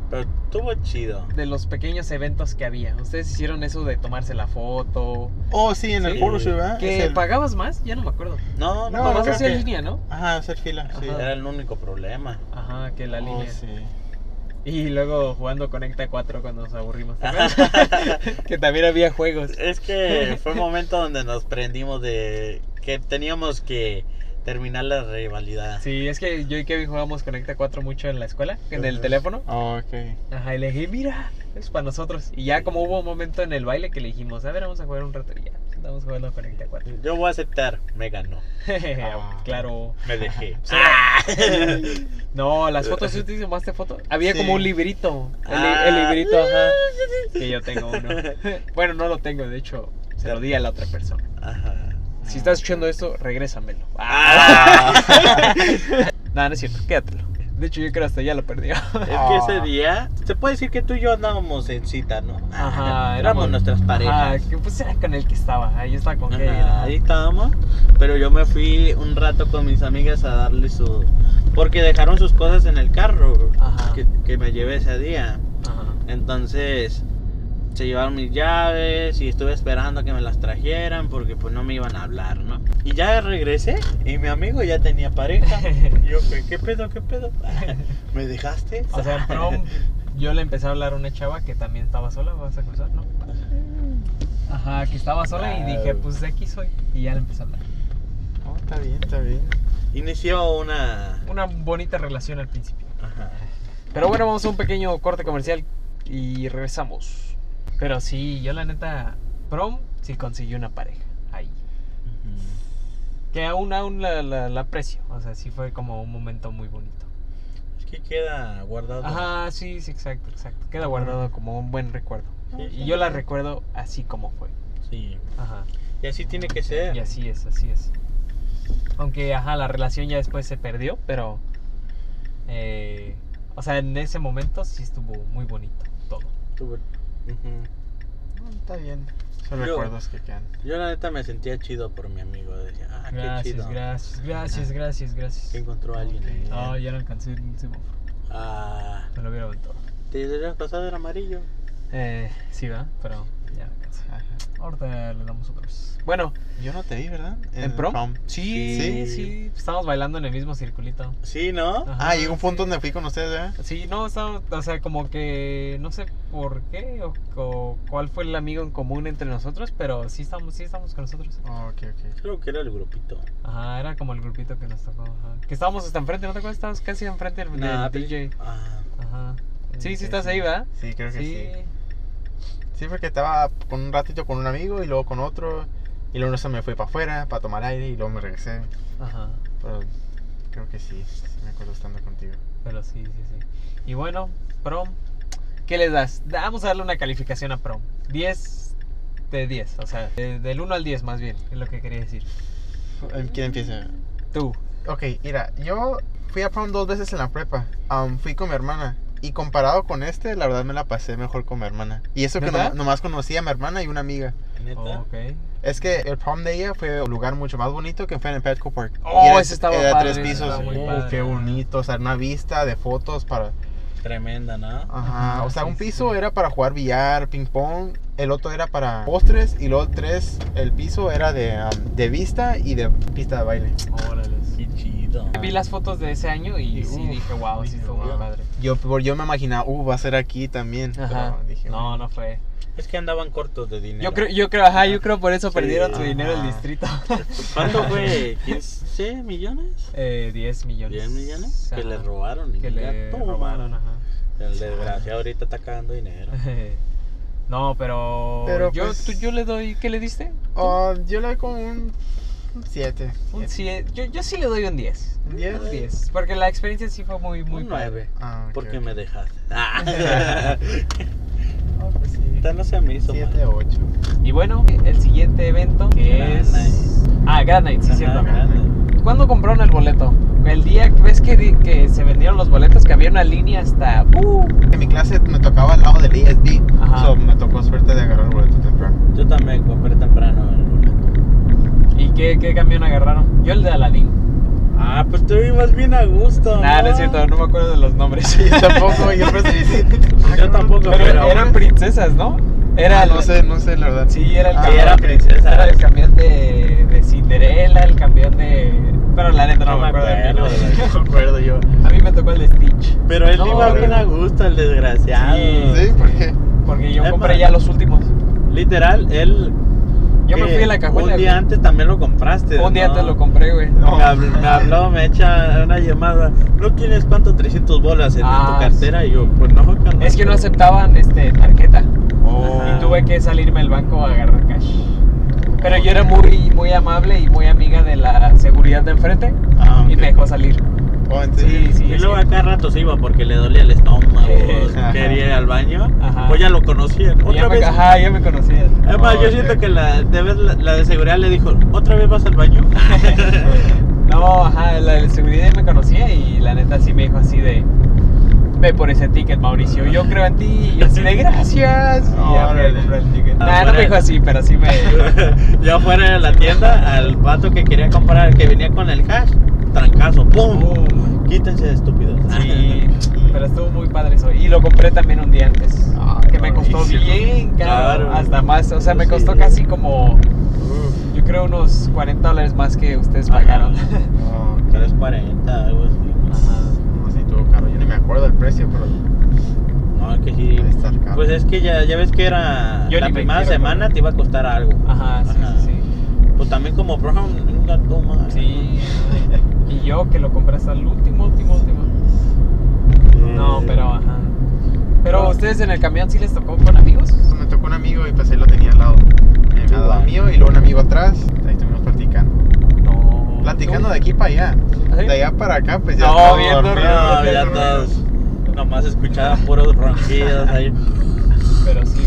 Pero estuvo chido. de los pequeños eventos que había. Ustedes hicieron eso de tomarse la foto. Oh, sí, en el Sí. photoshoot, ¿verdad? ¿Que el- pagabas más? Ya no me acuerdo. No, no, No, hacía que- línea, ¿no? Ajá, hacer fila, sí. Era el único problema. Ajá, que la Oh, línea. sí. Y luego jugando Conecta 4 cuando nos aburrimos. que también había juegos. Es que fue un momento donde nos prendimos de que teníamos que terminar la rivalidad. Sí, es que yo y Kevin jugamos Conecta 4 mucho en la escuela, en el teléfono. Oh, ok. Ajá, y le dije, mira, es para nosotros. Y ya como hubo un momento en el baile que le dijimos, a ver, vamos a jugar un rato. Y ya, estamos jugando Conecta 4. Yo voy a aceptar, me ganó. Ah. claro. Me dejé. Ah. No, las fotos, ¿sí te tomaste foto? Había Sí. como un librito. El, li- Ah. el librito, ajá. Que yo tengo uno. Bueno, no lo tengo, de hecho, se lo di a la otra persona. Ajá. Si estás escuchando esto, regrésamelo. Ah. No, no es cierto, quédatelo. De hecho, yo creo hasta ya lo perdió. Es que ese día, se puede decir que tú y yo andábamos en cita, ¿no? Ajá, éramos nuestras parejas. Ajá, que pues era con el que estaba. Ahí estaba con ajá. ahí estábamos, pero yo me fui un rato con mis amigas a darle su... Porque dejaron sus cosas en el carro Ajá. que, que me llevé ese día. Ajá. Entonces se llevaron mis llaves y estuve esperando a que me las trajeran porque pues no me iban a hablar, ¿no? Y ya regresé y mi amigo ya tenía pareja. Y yo, ¿qué, qué pedo, qué pedo? ¿Me dejaste? O sea, en prom, yo le empecé a hablar a una chava que también estaba sola. ¿Vas a cruzar, no? Ajá, que estaba sola y dije, pues de aquí soy. Y ya le empecé a hablar. Oh, está bien, está bien. Inició una... Una bonita relación al principio. Ajá. Pero bueno, vamos a un pequeño corte comercial y regresamos. Pero sí, yo la neta, prom sí conseguí una pareja ahí. Que aún, aún la, la, la aprecio. O sea, sí fue como un momento muy bonito. Es que queda guardado. Ajá, sí, sí, exacto, exacto. Queda guardado como un buen recuerdo. Sí, Y sí. yo la recuerdo así como fue. Sí. Ajá. Y así tiene que ser. Y así es, así es. Aunque, ajá, la relación ya después se perdió, pero... eh, o sea, en ese momento sí estuvo muy bonito todo. Oh, está bien. Son Yo- recuerdos que quedan. Yo la neta me sentía chido por mi amigo. Decía, ah, qué Gracias, chido. gracias, gracias, gracias, gracias. Que encontró a alguien ahí. No, ya no alcancé el semáforo. Ah, Me lo hubiera aventado. te hubieras pasado el amarillo. Eh, sí, va, pero ya no alcancé. Ajá. Ahorita le damos otra vez. Bueno, Yo no te vi, ¿verdad? ¿en prom? Sí. Sí, sí, Estábamos bailando en el mismo circulito. Sí, ¿no? Ajá, Ah, llegó un punto sí. donde fui con ustedes, ¿verdad? Sí, no, estábamos, o sea, como que no sé por qué o, o cuál fue el amigo en común entre nosotros, pero sí estamos, sí estamos con nosotros. Oh, ok, ok. Creo que era el grupito. Ajá, era como el grupito que nos tocó. Ajá. Que estábamos hasta enfrente, ¿no te acuerdas? Estábamos casi enfrente del, del Nah, pero- DJ. Ah, Ajá. Sí, sí Sí, estás sí. ahí, ¿verdad? Sí, creo que sí. Sí, porque estaba con un ratito con un amigo y luego con otro. Y luego se me fui para afuera para tomar aire y luego me regresé. Ajá. Pero creo que sí, sí me acuerdo estando contigo. Pero sí, sí, sí. Y bueno, prom, ¿qué les das? Vamos a darle una calificación a prom. 10 de 10, o sea, de- del 1 al 10 más bien, es lo que quería decir. ¿Quién empieza? Tú. Ok, mira, yo fui a prom dos veces en la prepa. Um, fui con mi hermana. Y comparado con este, la verdad me la pasé mejor con mi hermana. Y eso que no- nomás conocí a mi hermana y una amiga. Oh. Es que el prom de ella fue un lugar mucho más bonito que fue en el Petco Park. Oh, Y era- ese estaba era padre, tres pisos. estaba muy Uh, padre. qué bonito. O sea, una vista de fotos para... Tremenda, ¿no? Ajá. O sea, un sí. piso era para jugar billar, ping pong. El otro era para postres. Y luego tres, el piso era de, um, de vista y de pista de baile. Órale. Qué chido. Vi las fotos de ese año y Y, sí uf, dije, wow, sí dije, estuvo muy wow. padre. Yo, por- yo me imaginaba, uh, va a ser aquí también. Ajá. Pero dije, No, no fue. Es que andaban cortos de dinero. Yo creo, yo creo, ajá, yo creo por eso Sí, perdieron su dinero el distrito. ¿Cuánto fue? ¿15 millones? Eh, 10 millones. ¿10 millones? Que Ajá. le robaron. y Que ya le toma. robaron, ajá. El desgraciado ahorita está cagando dinero. No, pero, Pero, yo, pues- tú- yo le doy, ¿qué le diste? Oh, yo le doy como un 7. Un sie- yo, yo sí le doy un 10. ¿Un 10? Un 10. Porque la experiencia sí fue muy, muy Un padre. 9. Ah, ok, Porque ok. me dejaste. Ah. Oh, pues sí. Esta no se me hizo 7, 8. Y bueno, el siguiente evento que es. Night. Ah, Grand Night, sí, Ajá, cierto. grande. ¿Cuándo compraron el boleto? El día que ves que, que se vendieron los boletos, que había una línea hasta. ¡Uh! En mi clase me tocaba al lado del. Ajá. So me tocó suerte de agarrar el boleto temprano. Yo también compré temprano el boleto. ¿Y qué, qué camión agarraron? Yo el de Aladdin. Ah, pues tú ibas bien a gusto. Nah, no es cierto, no me acuerdo de los nombres. Yo tampoco, yo pensé decir. Yo tampoco, Pero, pero- eran princesas, ¿no? Era Ah, el- no sé, no sé, la verdad. Sí, era el Ah, era princesa. Era el camión de, de Cinderella, el camión de. Pero la neta no, No me acuerdo del acuerdo, güey. No me acuerdo yo. A mí me tocó el de Stitch. Pero él No, iba bien a gusto, el desgraciado. Sí. ¿Sí? ¿Por qué? Porque yo Es compré más, ya los últimos. Literal, él. Yo me fui a la cajuela. Un día güey. antes también lo compraste. Un día ¿no? antes lo compré, güey. No. Me, habló, me habló, me echa una llamada. ¿No tienes cuánto? 300 bolas en, en Ah, tu cartera. sí. Y yo, pues no, carnal. Es que no aceptaban este, tarjeta. Oh. Y tuve que salirme del banco a agarrar cash. Pero yo era muy, muy amable y muy amiga de la seguridad de enfrente. Ah, Y me dejó salir. Oh. Y luego acá rato se iba porque le dolía el estómago, quería ir al baño. Ajá. Pues ya lo conocían. ya Otra me, vez. ajá, ya me conocían. Además, Oh, yo siento que la de, vez la, la de seguridad le dijo, ¿otra vez vas al baño? No, ajá, la de seguridad me conocía y la neta sí me dijo así de ve por ese ticket, Mauricio. Yo creo en ti y así de gracias. Y ya el ticket. Nah, no me dijo así, pero sí me. yo fuera de la tienda, al vato que quería comprar, que venía con el cash, trancazo, ¡pum! Pum. Quítense de estúpidos. Sí, pero estuvo muy padre eso. Y lo compré también un día antes. Ah, que me costó buenísimo. bien caro. Claro. Hasta más. O sea, me Sí. costó casi como. Uf. Yo creo unos 40 dólares más que ustedes pagaron. No, 340, algo así. Ajá. no sé, estuvo caro. Yo ni me acuerdo del precio, pero. No, es que sí. Debe estar caro. Pues es que ya, ya ves que era Yo la ni me primera quiero semana te iba a costar algo. Ajá, sí, Ajá. sí, sí. Pues también como Brown, un gato más. Sí. Y yo que lo compré hasta el último, último, último. No, pero ajá. Pero ustedes en el camión sí les tocó con amigos? Me tocó un amigo y pues él lo tenía al lado. Ah. mío y luego un amigo atrás. Ahí. Platicando de aquí para allá. ¿Ah, sí? De allá para acá, pues ya. No, todo bien dormido, No, bien ya dormido. todos nomás escuchaban puros ronquidos ahí. Pero sí.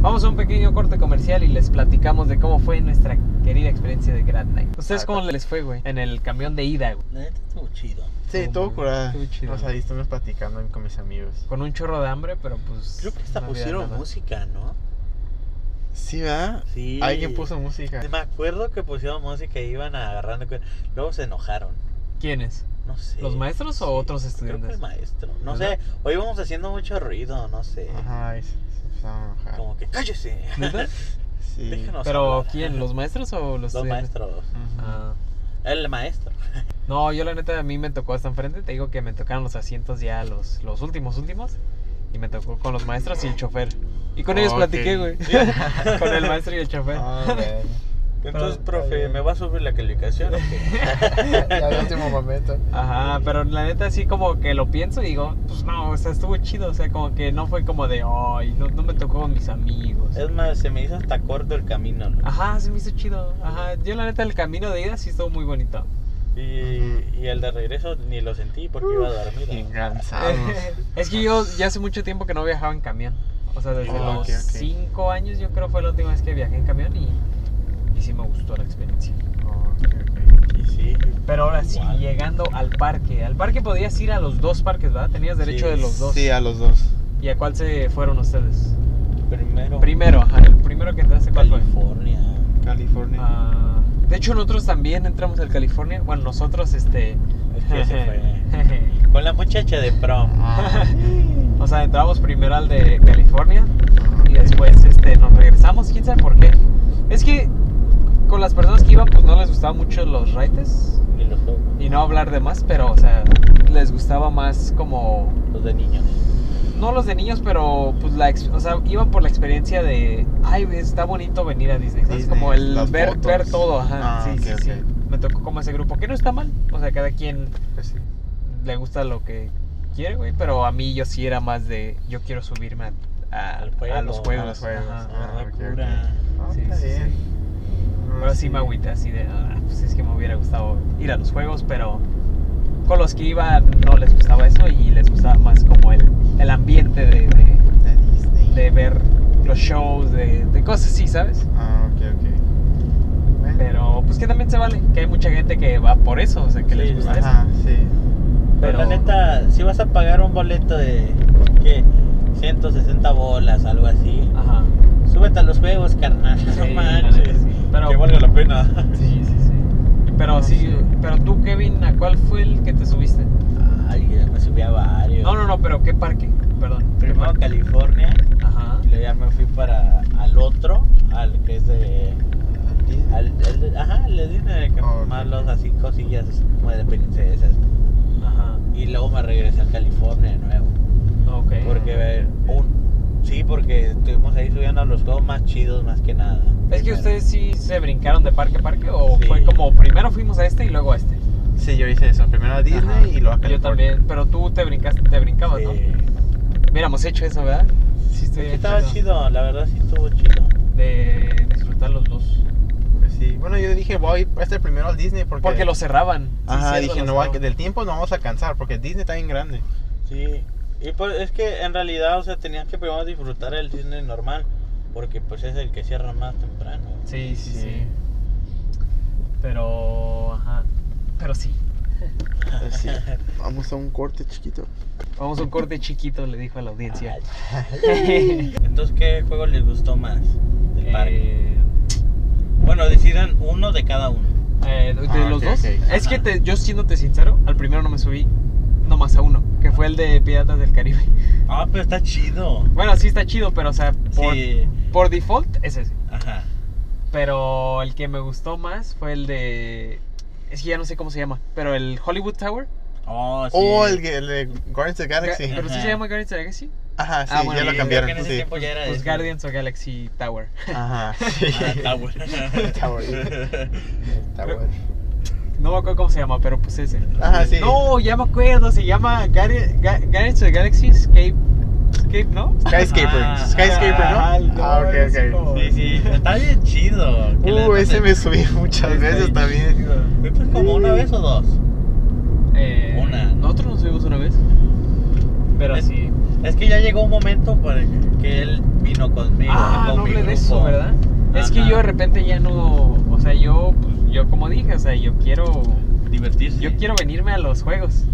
Vamos a un pequeño corte comercial y les platicamos de cómo fue nuestra querida experiencia de Grand Night. ¿Ustedes Ah, cómo les fue, güey? En el camión de ida, güey. La neta estuvo chido. Sí, Estuvo curada. estuvo chido. O sea, ahí estuvimos platicando con mis amigos. Con un chorro de hambre, pero pues. Creo que hasta no pusieron música, ¿no? Sí, ¿verdad? Sí. Alguien puso música. Me acuerdo que pusieron música y iban agarrando. Luego se enojaron. ¿Quiénes? No sé. ¿Los maestros o otros Creo que estudiantes? el maestro. No ¿Verdad? sé. Hoy íbamos haciendo mucho ruido, no sé. Ajá, y se, se empezaron a enojar. Como que cállese. Sí. Déjenos ¿Pero hablar. quién? ¿Los maestros o los Los estudiantes? maestros. Ujú. Ah. El maestro. No, yo la neta a mí me tocó hasta enfrente. Te digo que me tocaron los asientos ya los, los últimos, últimos. Me tocó con los maestros y el chofer. Y con ellos platiqué, güey. con el maestro y el chofer. Bueno. Entonces, Pero- profe, ¿me va a subir la calificación de último momento. Ajá, pero la neta sí como que lo pienso y digo, pues no, o sea, estuvo chido. O sea, como que no fue como de, ay, no, no me tocó con mis amigos. Es más, se me hizo hasta corto el camino. ¿no? Ajá, se me hizo chido. Ajá, yo la neta el camino de ida sí estuvo muy bonito. Y, y el de regreso ni lo sentí porque iba. Bien cansados. es que yo ya hace mucho tiempo que no viajaba en camión. O sea, desde Oh, los ok, ok. 5 años yo creo fue la última vez que viajé en camión y, y sí me gustó la experiencia. Oh, ok, ok. Y sí. Pero ahora sí, llegando al parque. Al parque podías ir a los dos parques, ¿verdad? Tenías derecho Sí, de los dos. Sí, a los dos. ¿Y a cuál se fueron ustedes? Primero. Primero, ajá, el primero que entraste, ¿cuál fue? California. California. Ah, de hecho, nosotros también entramos al California. Bueno, nosotros, este. Es que se fue. Con la muchacha de prom. Ah. o sea, entramos primero al de California y después este, nos regresamos. ¿Quién sabe por qué? Es que con las personas que iban, pues no les gustaban mucho los raites Y los juegos. y no hablar de más, pero, o sea, les gustaba más como. Los de niños. No los de niños, pero pues la ex- o sea, iban por la experiencia de, ay, está bonito venir a Disney. Disney, como el ver, fotos. ver todo, ajá. Ah, sí, sí, sí. Me tocó como ese grupo, que no está mal. O sea, cada quien Pues sí. le gusta lo que quiere, güey, pero a mí yo sí era más de, yo quiero subirme a, a- Al a juego, los A juegos. los juegos. ajá. Ah, Ah, ok, ok. cura. Ah, Sí, está sí, bien. Pero sí me agüité así de, ah, pues es que me hubiera gustado ir a los juegos, pero con los que iba no les gustaba eso y les gustaba más como el, el ambiente de, de, De Disney. de ver los shows, de, de cosas así, ¿sabes? Ah, ok, ok. Bueno. Pero pues que también se vale, que hay mucha gente que va por eso, o sea, que les gusta Ajá, sí. eso. Pero la neta, si vas a pagar un boleto de. ¿Qué? 160 bolas, algo así. Ajá. Súbete a los juegos, carnal. Sí, no manches. Pero- que valga la pena. Sí. Pero No sí, sé. Pero tú, Kevin, ¿a cuál fue el que te subiste? Ay, ya me subí a varios. No, no, no, pero ¿qué parque? Perdón. ¿qué Primero a parque? California. Ajá. Y luego ya me fui para al otro, al que es de. Al, el ajá, el de Disney, que Oh, más los así cosillas como de princesas. Ajá. Y luego me regresé a California de nuevo. Ok. Porque un. Sí, porque estuvimos ahí subiendo a los juegos más chidos más que nada. Es que ustedes sí se brincaron de parque a parque o Sí. fue como primero fuimos a este y luego a este. Sí, yo hice eso. Primero a Disney Ajá. y luego a Yo California. también, pero tú te brincaste, te brincabas, Sí. ¿no? Hubiéramos hecho eso, ¿verdad? Sí, Sí, estoy estaba chido, la verdad sí estuvo chido. De disfrutar los dos. Pues sí. Bueno, yo dije, voy a este primero al Disney porque... Porque lo cerraban. Sí, Ajá, cierto, dije, lo no, va- cerraban. del tiempo no vamos a cansar porque Disney está bien grande. Sí, y pues es que en realidad, o sea, tenías que primero disfrutar el Disney normal, porque pues es el que cierra más temprano. Sí, sí, sí, Sí. Pero, ajá. Pero sí. Sí. Vamos a un corte chiquito. Vamos a un corte chiquito, le dijo a la audiencia. Entonces, ¿qué juego les gustó más del parque? Eh, Bueno, decidan uno de cada uno. eh, de Ah, los dos. Es que te- yo siéndote sincero, al primero no me subí nomás a uno, que fue el de Piratas del Caribe. Ah, pero está chido. Bueno, sí está chido, pero o sea, por, Sí. por default es ese. Ajá. Pero el que me gustó más fue el de. Es que ya no sé cómo se llama, pero el Hollywood Tower. Oh, sí. Oh, el, de Guardians of the Galaxy. Ga- Pero sí Ajá. se llama Guardians of the Galaxy. Ajá, sí, Ah, bueno, ya lo sí, cambiaron. en ese sí. tiempo ya era Pues. Guardians of Galaxy Tower. Ajá, sí. Ah, bueno. Tower. Tower. No me acuerdo cómo se llama, pero pues ese. Ajá, sí. No, ya me acuerdo, se llama Guardians of the Galaxy Escape. Escape, ¿no? Skyscraper. Ah, Skyscraper, ah, ¿no? no, Ah, ok, ok. Sí, sí, está bien chido. Uh, ese se- me subí muchas Está veces bien también. chido. Fue pues como una vez o dos. Eh, Una. Nosotros nos subimos una vez. Pero Es- sí. Es que ya llegó un momento el que él vino conmigo. Ah, con no mi hablé de grupo. eso, ¿verdad? Es que yo de repente ya no. O sea, yo, pues, yo como dije, o sea, yo quiero. Divertirse. Yo quiero venirme a los juegos.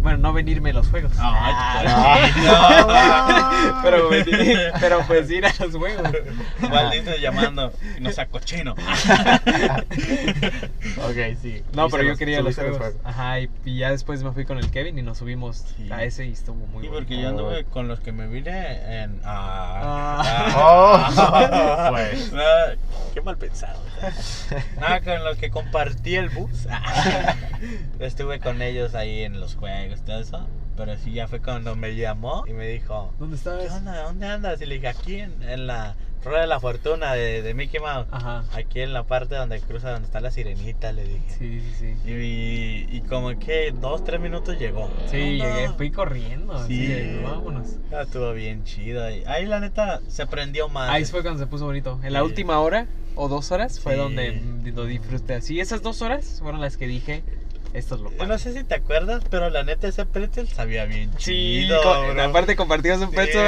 Bueno, no venirme a los juegos. Ay, Ah. pero, venir- pero pues ir a los juegos. Dice llamando, no sea cochino. Ok, sí. No, pero yo los- quería los juegos. Ajá, y, y ya después me fui con el Kevin y nos subimos Sí. a ese y estuvo muy Sí, bueno. porque yo anduve con los que me vine en. Ah, Ah. ah. Oh, pues. No, qué mal pensado. Nada, con los que compartí el bus. Estuve con ellos ahí en los juegos, eso. Pero sí, ya fue cuando me llamó y me dijo: ¿Dónde ¿Qué estabas? onda? ¿Dónde andas? Y le dije: Aquí en, en la Rueda de la Fortuna de, de Mickey Mouse. Ajá. Aquí en la parte donde cruza, donde está la sirenita, le dije. Sí, sí, sí. Y, y como que dos, tres minutos llegó. Sí, No, no. llegué, fui corriendo. Sí. Sí. vámonos. Ah, estuvo bien chido. Ahí, ahí la neta se prendió más. Ahí fue cuando se puso bonito. En la Sí. última hora o dos horas fue Sí. donde lo disfruté así. Esas dos horas fueron las que dije, esto es lo padre. no sé si te acuerdas, pero la neta ese pretzel sabía bien Sí, chido. aparte compartimos un pretzel.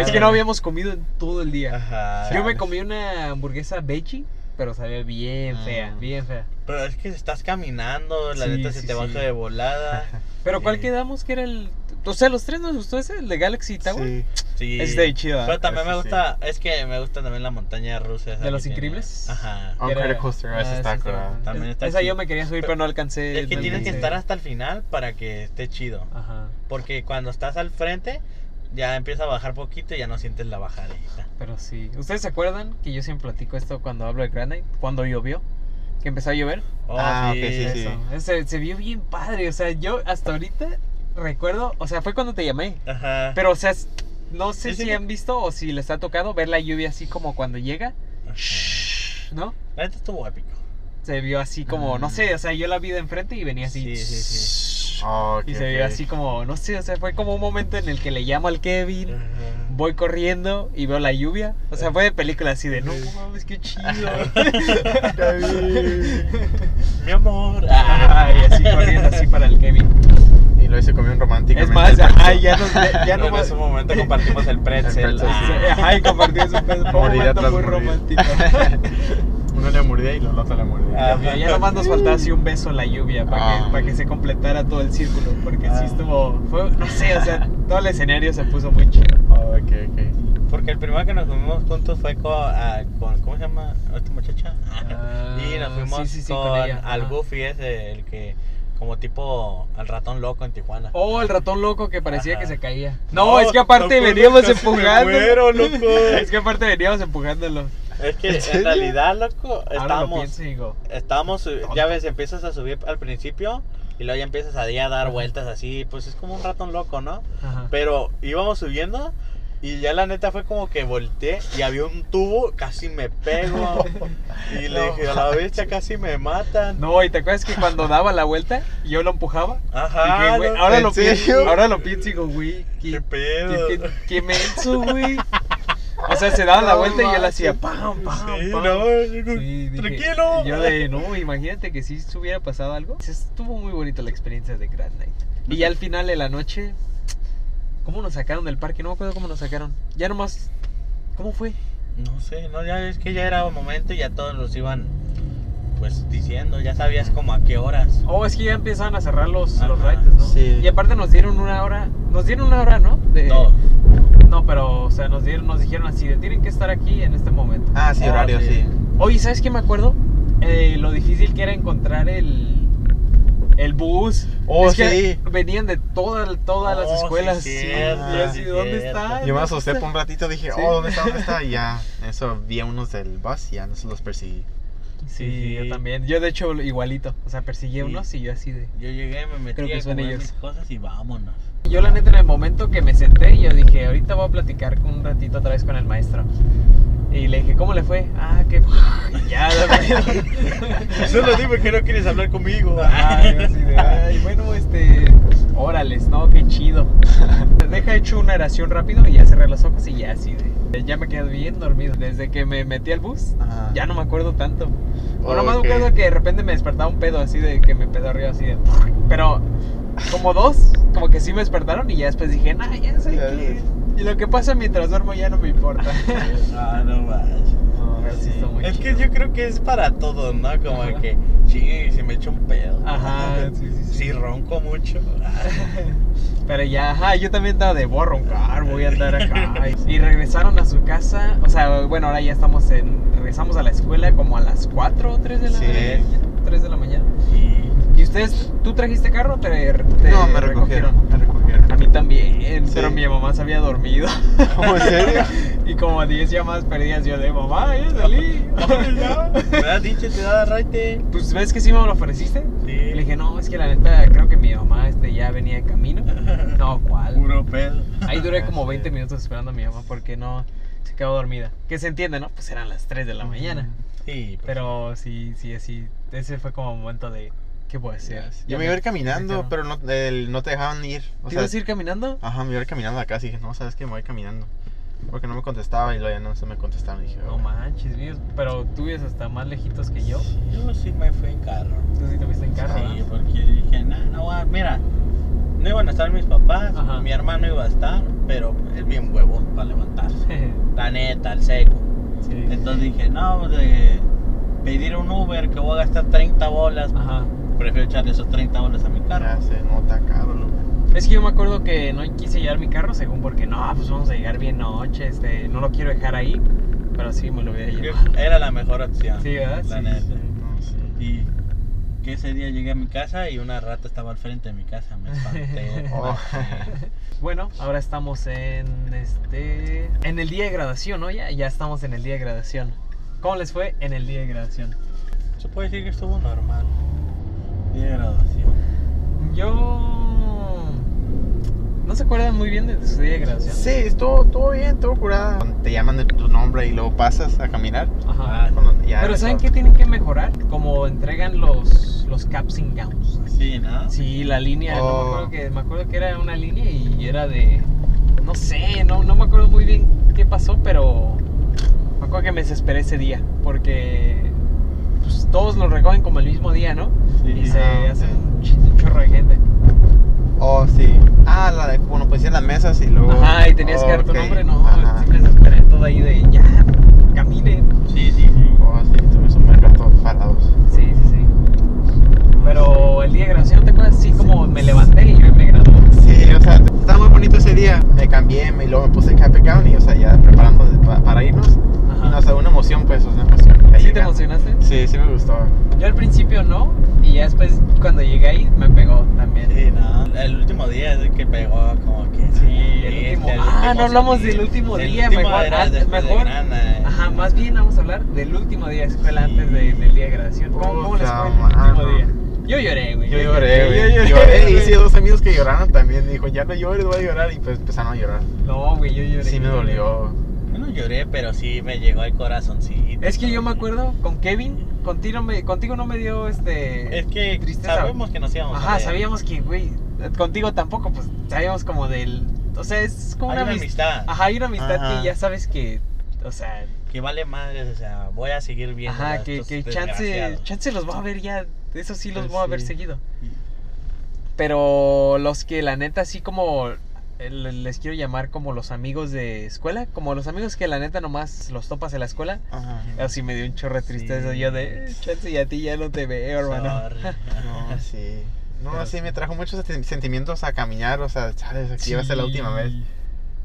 Es que no habíamos comido en todo el día. Ajá. Yo me comí una hamburguesa veggie, pero sabía bien fea, Mm. bien fea. Pero es que estás caminando, la Sí, neta se te sí. baja de volada. Pero ¿cuál Sí. quedamos que era el... O sea, los tres nos gustó ese, el de Galaxy Tower. Sí. Está bien chido, ¿eh? Pero también me gusta, es que me gusta también la montaña rusa. esa ¿De los tiene. increíbles? Ajá. Que era- Coaster, ese Ah, está sí. También Es- está Esa chido. yo me quería subir, Pero- pero no alcancé. Es que no tienes que alcancé. estar hasta el final para que esté chido. Ajá. Porque cuando estás al frente, ya empieza a bajar poquito y ya no sientes la bajadita. Pero sí. ¿Ustedes se acuerdan que yo siempre platico esto cuando hablo de Granite? Cuando llovió. Que empezó a llover. Oh, Ah, ok, sí, sí. Eso. Ese- se vio bien padre. O sea, yo hasta ahorita recuerdo. O sea, fue cuando te llamé. Ajá. Pero, o sea, no sé Sí, si sí. han visto o si les ha tocado ver la lluvia así como cuando llega. Ajá. ¿No? La neta estuvo épico. Se vio así como, no sé, o sea, yo la vi de enfrente y venía así. Sí, sí, sí. Oh, ok, Y se vio así como, no sé, o sea, fue como un momento en el que le llamo al Kevin. Ajá. Voy corriendo y veo la lluvia. O sea, fue de película así de, no mames, qué chido. Mi amor. Ay, así corriendo así para el Kevin. Y luego se comió un romántico. Es más, ay, ya nos, ya no en más. ese momento compartimos el pretzel. El pretzel, sí. Ah. Ajá, y compartimos. Fue un Mordida momento muy mordida. romántico. Uno le mordía y el otro le mordía. Ah, Ya, nomás nos faltaba así un beso en la lluvia para Ah. que, para que se completara todo el círculo. Porque Ah. sí estuvo, fue, no sé, o sea, todo el escenario se puso muy chido. Oh, ok, ok. Porque el primero que nos fuimos juntos fue con, ah, con- ¿cómo se llama esta muchacha? Ah. Y nos fuimos sí, sí, sí, con con, ella, al ajá. Goofy ese, el que, como tipo, al ratón loco en Tijuana. Oh, el ratón loco que parecía Ajá. que se caía. No, es que aparte veníamos empujando. muero, loco. Es que aparte veníamos empujándolo. Es que ¿En realidad, loco, Ahora lo estábamos, estábamos, ya ves, empiezas a subir al principio y luego ya empiezas a, dar vueltas así, pues es como un ratón loco, ¿no? ajá. Pero íbamos subiendo y ya la neta fue como que volteé y había un tubo, casi me pego. Y le No dije, a la bestia casi me matan. No, y te acuerdas que cuando daba la vuelta yo lo empujaba. Ajá, Dije, güey, no, ahora ¿en lo pienso, ahora lo pienso y digo, güey, qué qué, pedo. qué, qué, qué menso, güey. O sea, se daba la vuelta y yo le manches. hacía pam, pam, Sí, pam. no, Sí, dije- tranquilo. Yo de, no, imagínate que si se hubiera pasado algo. Estuvo muy bonita la experiencia de Grand Night. Y ya al final de la noche, ¿cómo nos sacaron del parque? No me acuerdo cómo nos sacaron. Ya nomás, ¿cómo fue? No sé, no, ya es que ya era momento y ya todos los iban pues diciendo, ya sabías como a qué horas. Oh, es que ya empezaban a cerrar los, los Ajá, rides, ¿no? sí. Y aparte nos dieron una hora, nos dieron una hora, ¿no? De- No, No, pero, o sea, nos, dieron, nos dijeron así, de, tienen que estar aquí en este momento. Ah, sí, Oh, horario, sí. sí. Oye, ¿sabes qué me acuerdo? Eh, lo difícil que era encontrar el, el bus. Oh, es que sí. venían de toda, todas las Oh, sí, escuelas. cierto, y así, sí, ¿dónde está? Yo me ¿Dónde asusté por un ratito, dije, Sí. oh, ¿dónde está? ¿Dónde está? Y ya, eso, vi a unos del bus y ya no se los perseguí. Sí, Sí. yo también. Yo, de hecho, igualito. O sea, persiguí a Sí. unos y yo así de. yo llegué, me metí Creo que a son comer ellos. mis cosas y vámonos. Yo, la neta, en el momento que me senté, yo dije, ahorita voy a platicar un ratito otra vez con el maestro. Y le dije, ¿cómo le fue? Ah, que. ya, Solo dime que no quieres hablar conmigo. Ay, así de, ay, bueno, este. Órales, no, qué chido. Deja hecho una oración rápido y ya cerré los ojos y ya así de. Ya me quedé bien dormido. Desde que me metí al bus, Ajá. ya no me acuerdo tanto. O nomás Ok. me acuerdo que de repente me despertaba un pedo así de que me pedo arriba así de. Pero como dos, como que sí me despertaron y ya después dije, nah, ya sé ves. Y lo que pasa mientras duermo ya no me importa. Ah, no manches. No, sí es que yo creo que es para todo, ¿no? Como Ajá. que, sí, se me echa un pedo. Ajá, sí, sí, sí. Si ronco mucho. ah, Pero ya, ajá, yo también estaba de voy a roncar, voy a andar acá. Y regresaron a su casa, o sea, bueno, ahora ya estamos en, regresamos a la escuela como a las 4 o 3 de la Sí. mañana. 3 de la mañana. ¿Y ustedes, tú trajiste carro o te, te No, me recogieron, me recogieron. A mí también, Sí. pero mi mamá se había dormido. ¿Cómo, en serio? y como a 10 llamadas perdidas yo de mamá, ya salí. me has dicho, te da raite. pues ves que sí me lo ofreciste. Sí. Le dije, no, es que la neta creo que mi mamá este, ya venía de camino. No, ¿cuál? Puro pedo. Ahí duré como Sí. 20 minutos esperando a mi mamá porque no se quedó dormida. Que se entiende, ¿no? Pues eran las 3 de la mañana. Sí, pues, Pero sí, sí, así. Ese fue como un momento de. ¿Qué puedo hacer? Yo me iba a ir caminando, pero no, el- no te dejaban ir. O ¿Te sea, ibas a ir caminando? Ajá, me iba a ir caminando a la casa y dije, no, ¿sabes qué? Me voy caminando. Porque no me contestaba y luego ya no se me contestaron. Y dije, No "Oh". manches, vives- pero tú vives hasta más lejitos que yo. yo sí me fui en carro. Tú sí te fuiste en carro, Sí, porque dije, no, no, mira, no iban a estar mis papás, Ajá. mi hermano iba a estar, pero es bien huevón para levantarse. La neta, al seco. sí. Entonces dije, no, de pedir un Uber que voy a gastar 30 bolas, Ajá. Prefiero echarle esos 30 bolas a mi carro. Ya se nota caro, loco. Es que yo me acuerdo que no quise llevar mi carro según porque no, pues vamos a llegar bien noche, este, no lo quiero dejar ahí, pero sí me lo voy a Yo- llevar. Era la mejor opción. Sí, ¿verdad? La Sí, neta. sí. No, sí. Y que ese día llegué a mi casa y una rata estaba al frente de mi casa. Me espanté. Oh. Bueno, ahora estamos en este en el día de graduación, ¿no? Ya, ya estamos en el día de graduación. ¿Cómo les fue en el día de graduación? Se puede decir que estuvo normal. De graduación. Yo no se acuerdan muy bien de su día de graduación. Sí, estuvo todo bien, todo curada. Cuando Te llaman de tu nombre y luego pasas a caminar. Ajá. Ya Pero ¿saben qué tienen que mejorar? Como entregan los los caps and gowns. Sí, ¿no? Sí, la línea, no me Oh. acuerdo que me acuerdo que era una línea y era de no sé, no, no me acuerdo muy bien qué pasó, pero me acuerdo que me desesperé ese día porque pues, todos lo recogen como el mismo día, ¿no? Sí. Y se Ah, hacen ok. un, ch- un chorro de gente. Oh, sí. Ah, la de, bueno, pues las mesas y luego... Ajá, y tenías que dar tu nombre, no, ajá. sí me desesperé todo ahí de ya, caminen. Sí, sí, sí. Oh, sí, un buen rato parados. Sí, sí, sí. Pero el día de graduación, ¿te acuerdas? Sí, como me levanté y yo me gradué. Sí, o sea, estaba muy bonito ese día. Me cambié y luego me puse el cap and gown y, o sea, ya pa- para irnos. Ajá. Y, no, o sea, una emoción, pues, una emoción. ya ¿Sí te emocionaste? Sí, Sí, sí me gustó. Yo al principio no, y ya después cuando llegué ahí me pegó también. Sí, no. El último día es el que pegó como que. Sí, el último- Ah, no hablamos del último El día, último mejor, era después de mejor. Grana, eh. Ajá, más bien vamos a hablar del último día de escuela antes de- del día de graduación. ¿Cómo, cómo les fue el último día? Yo lloré, güey. Yo lloré, güey. Yo Lloré, y hice dos amigos que lloraron también. Dijo, ya no llores, voy a llorar. Y pues empezaron a llorar. No, güey, yo lloré. Sí me dolió. Yo no lloré, pero sí me llegó al corazoncito. Es que yo me acuerdo con Kevin, contigo, me, contigo no me dio este. Es que Tristeza. sabemos que nos íbamos a Ajá, sabíamos que, güey, contigo tampoco, pues sabíamos como del. O sea, es como Hay una una amis- amistad. Ajá, hay una amistad Ajá. que ya sabes que. O sea, Que vale madres, o sea, voy a seguir viendo. ajá, que, estos que chance, chance los va a ver ya. Eso sí los Pues voy a ver seguido. Pero los que la neta así como les quiero llamar como los amigos de escuela, como los amigos que la neta nomás los topas en la escuela. Ajá. Así me dio un chorro de tristeza Sí. yo de, "Eh, chance y a ti ya no te veo, hermano. No, sí. No, Pero sí, sí. me trajo muchos senti- sentimientos a caminar. O sea, sabes, aquí iba a ser la última vez.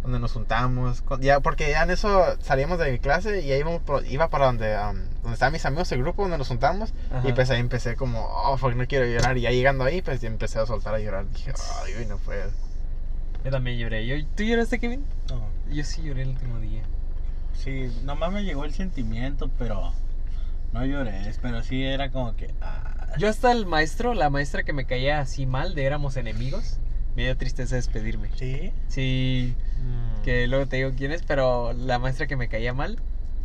Donde nos juntamos. con- Ya, porque ya en eso salíamos de clase y ahí íbamos por- iba para donde, um, donde estaban mis amigos, el grupo donde nos juntamos. Ajá. Y pues ahí empecé como, oh, fuck, no quiero llorar. Y ya llegando ahí, pues ya empecé a soltar a llorar. Dije, ay, no puedo. Yo también lloré. Yo- ¿Tú lloraste, Kevin? No, Yo sí lloré el último día. Sí, nomás me llegó el sentimiento, pero no lloré, pero sí era como que... ah, Yo hasta el maestro, la maestra que me caía así mal de éramos enemigos, me dio tristeza despedirme. ¿Sí? Sí, Mm. que luego te digo quién es, pero la maestra que me caía mal,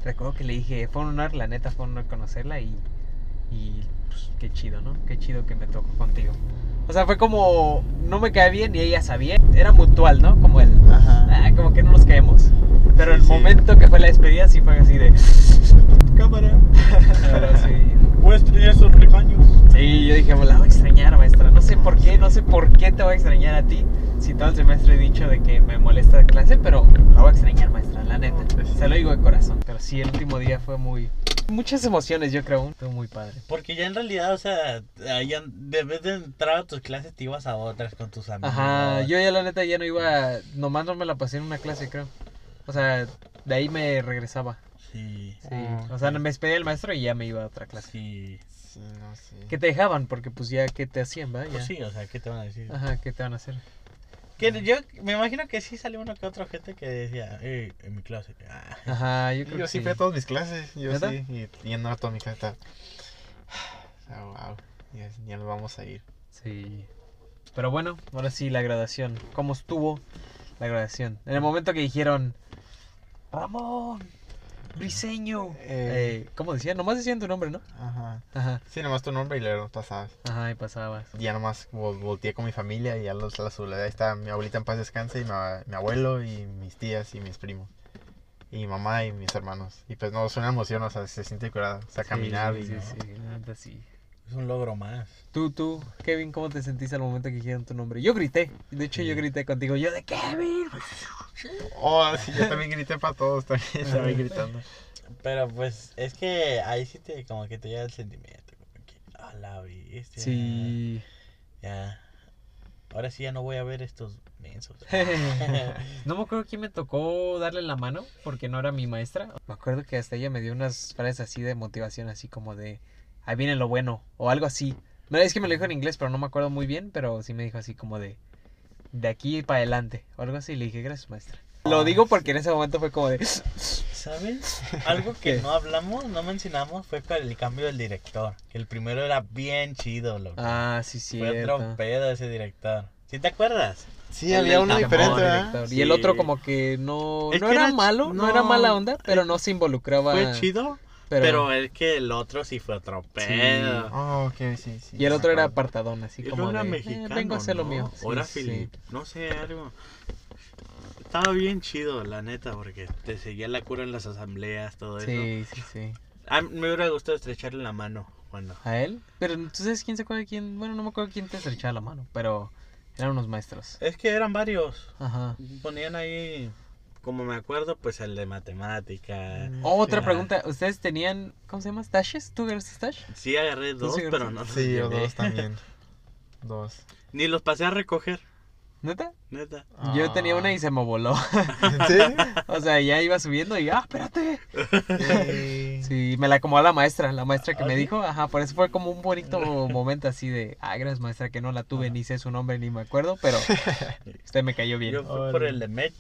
recuerdo que le dije, fue un honor, la neta fue un honor conocerla y, qué chido, ¿no? Qué chido que me tocó contigo. O sea, fue como, no me caía bien y ella sabía, era mutual, ¿no? Como el, Ajá. ah, como que no nos caemos. Pero Sí, el sí. momento que fue la despedida sí fue así de, cámara. Pero sí, Voy a estrellar esos regaños. Sí, yo dije, "Me la voy a extrañar, maestra. No sé por qué, no sé por qué te voy a extrañar a ti. Si todo el semestre he dicho de que me molesta la clase, pero la voy a extrañar, maestra, la neta. Pues. Se lo digo de corazón. Pero sí, el último día fue muy. Muchas emociones, yo creo. Fue muy padre. Porque ya en realidad, o sea, ya- de vez de entrar a tus clases te ibas a otras con tus amigos. Ajá, yo ya la neta ya no iba. Nomás no me la pasé en una clase, creo. O sea, de ahí me regresaba. Sí, Sí. Ah, o sea, me despedía del maestro y ya me iba a otra clase. sí. Sí, no, sí. Que te dejaban, porque pues ya, ¿qué te hacían, va? Pues sí, o sea, ¿qué te van a decir? Ajá, ¿qué te van a hacer? Que yo me imagino que sí salió uno que otra gente que decía, eh, en mi clase. Ah. Ajá, yo Yo, creo que sí sí. fui a todas mis clases. Yo ¿Neta? sí. Y yendo a todas mis clases. estaba, Ah, wow. Ya, ya nos vamos a ir. Sí. Pero bueno, ahora sí la graduación. ¿Cómo estuvo la graduación? En el momento que dijeron, Ramón, Briseño. Eh. Eh, ¿Cómo decían? Nomás decían tu nombre, ¿no? Ajá. Ajá. Sí, nomás tu nombre y luego pasabas. Ajá, y pasabas. Ya nomás vol- volteé con mi familia y ya los, la soledad. Ahí está mi abuelita en paz descanse y mi, mi abuelo y mis tías y mis primos. Y mi mamá y mis hermanos. Y pues no, es una emoción, o sea, se siente curada. O sea, caminar sí, y... Sí, sí, la neta sí. Es un logro más. Tú, tú, Kevin, ¿cómo te sentiste al momento que dijeron tu nombre? Yo grité. De hecho, yo grité contigo. Yo de Kevin. Oh, sí, yo también grité para todos, también estaba gritando. Pero pues es que ahí sí te como que te llega el sentimiento. Como que, a la bestia. Sí. Ya. Ahora sí ya no voy a ver estos mensos. no me acuerdo quién me tocó darle la mano porque no era mi maestra. Me acuerdo que hasta ella me dio unas frases así de motivación, así como de ahí viene lo bueno o algo así. No es que me lo dijo en inglés, pero no me acuerdo muy bien, pero sí me dijo así como de de aquí para adelante o algo así. Le dije, gracias, maestra. Lo digo porque en ese momento fue como de ¿Sabes? Algo que no hablamos, no mencionamos fue con el cambio del director. Que el primero era bien chido, loco. Ah, sí, sí. fue otro pedo ese director. ¿Sí te acuerdas? Sí, El había uno diferente, ¿verdad? Sí. Y el otro como que no, Es no que era, era malo, no, era no, mala onda, pero no se involucraba. Fue chido, Pero, pero, es que el otro sí fue otro pedo. Oh, ok, sí, sí. y el otro era apartadón, así como era de, eh, mexicano, vengo a hacer lo ¿no? mío. Sí, sí. Filip, no sé, algo. Estaba bien chido, la neta, porque te seguía la cura en las asambleas, todo eso. Sí, sí, sí. Me hubiera gustado estrecharle la mano cuando. ¿A él? Pero entonces, ¿quién se acuerda de quién? Bueno, no me acuerdo quién te estrechaba la mano, pero eran unos maestros. Es que eran varios. Ajá. Ponían ahí, como me acuerdo, pues el de matemática. Mm, Oh, otra sí. pregunta, ¿ustedes tenían, ¿cómo se llama? ¿Stashes? ¿Tú eres stash? Sí agarré dos, sí, pero no los Sí, yo dos también. Dos. Ni los pasé a recoger. ¿Neta? Neta. Yo tenía una y se me voló. ¿En serio? O sea, ya iba subiendo y, ah, espérate. Sí. Sí, me la acomodó la maestra, la maestra que ¿Ah, me sí? dijo, ajá, por eso fue como un bonito momento así de, ah, gracias maestra que no la tuve, ni sé su nombre ni me acuerdo, pero usted me cayó bien. Yo fui por el de Mecha,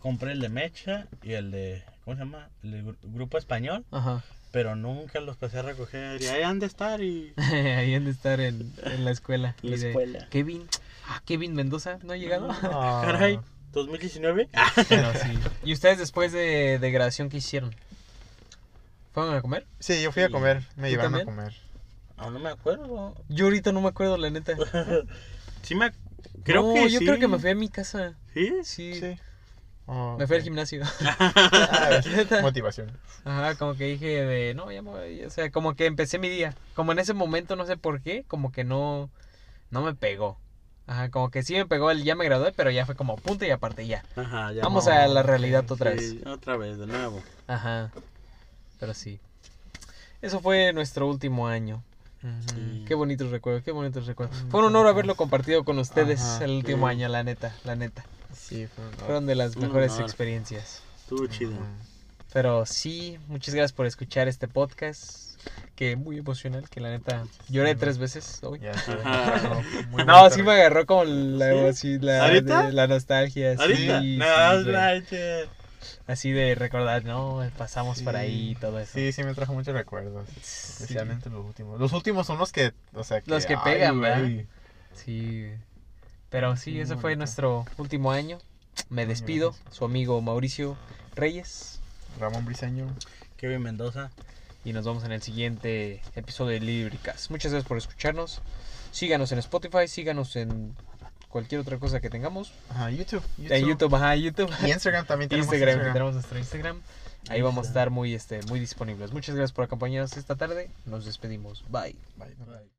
compré el de Mecha y el de, ¿cómo se llama? El de Gru- Grupo Español, Ajá. pero nunca los pasé a recoger y ahí han de estar y... Ahí han de estar en, en la escuela. La Y de, escuela. Kevin, ah, Kevin Mendoza, ¿no ha llegado? Ah. Caray, 2019. Pero sí. ¿Y ustedes después de, de graduación qué hicieron? ¿Fueron a comer? Sí, yo fui a comer. Me ¿Tú llevaron a también? comer. Ah, no me acuerdo. Yo ahorita no me acuerdo, la neta. Sí me... Creo No, que yo sí. creo que me fui a mi casa. ¿Sí? Sí. Sí. Oh, Me fui al ok. gimnasio. Ah. Motivación. Ajá, como que dije de, no, ya me voy", o sea, como que empecé mi día. Como en ese momento, no sé por qué, como que no, no me pegó. Ajá, como que sí me pegó el ya me gradué, pero ya fue como punto y aparte ya. Ajá, ya Vamos no. a la realidad otra Sí, vez. otra vez, de nuevo. Ajá, pero sí. Eso fue nuestro último año. Sí. Qué bonitos recuerdos, qué bonitos recuerdos. Fue un honor haberlo compartido con ustedes Ajá, el último sí. año, la neta, la neta. Sí, fue un- Fueron de las mejores honor. experiencias. Estuvo chido. Pero sí, muchas gracias por escuchar este podcast. Que muy emocional, que la neta lloré Sí, tres veces hoy. Ya. Muy No, sí me agarró como la, ¿Sí? así, la, de- la nostalgia. sí, ¿Ahorita? sí, no, manches. Así de recordar, no, pasamos por Sí. ahí y todo eso. Sí, sí me trajo muchos recuerdos. Sí. Especialmente los últimos. Los últimos son los que, o sea, Los que ay, pegan, güey. ¿verdad? Sí. Pero sí, Sí, ese muy fue bonito. nuestro último año. Me despido, su amigo Mauricio Reyes. Ramón Briseño. Kevin Mendoza. Y nos vemos en el siguiente episodio de Líbricas. Muchas gracias por escucharnos. Síganos en Spotify, síganos en cualquier otra cosa que tengamos. Ajá, YouTube. En YouTube, ajá, YouTube. Y Instagram también tenemos Instagram, Instagram. tenemos nuestro Instagram. Ahí vamos a estar muy, este, muy disponibles. Muchas gracias por acompañarnos esta tarde. Nos despedimos. Bye. Bye.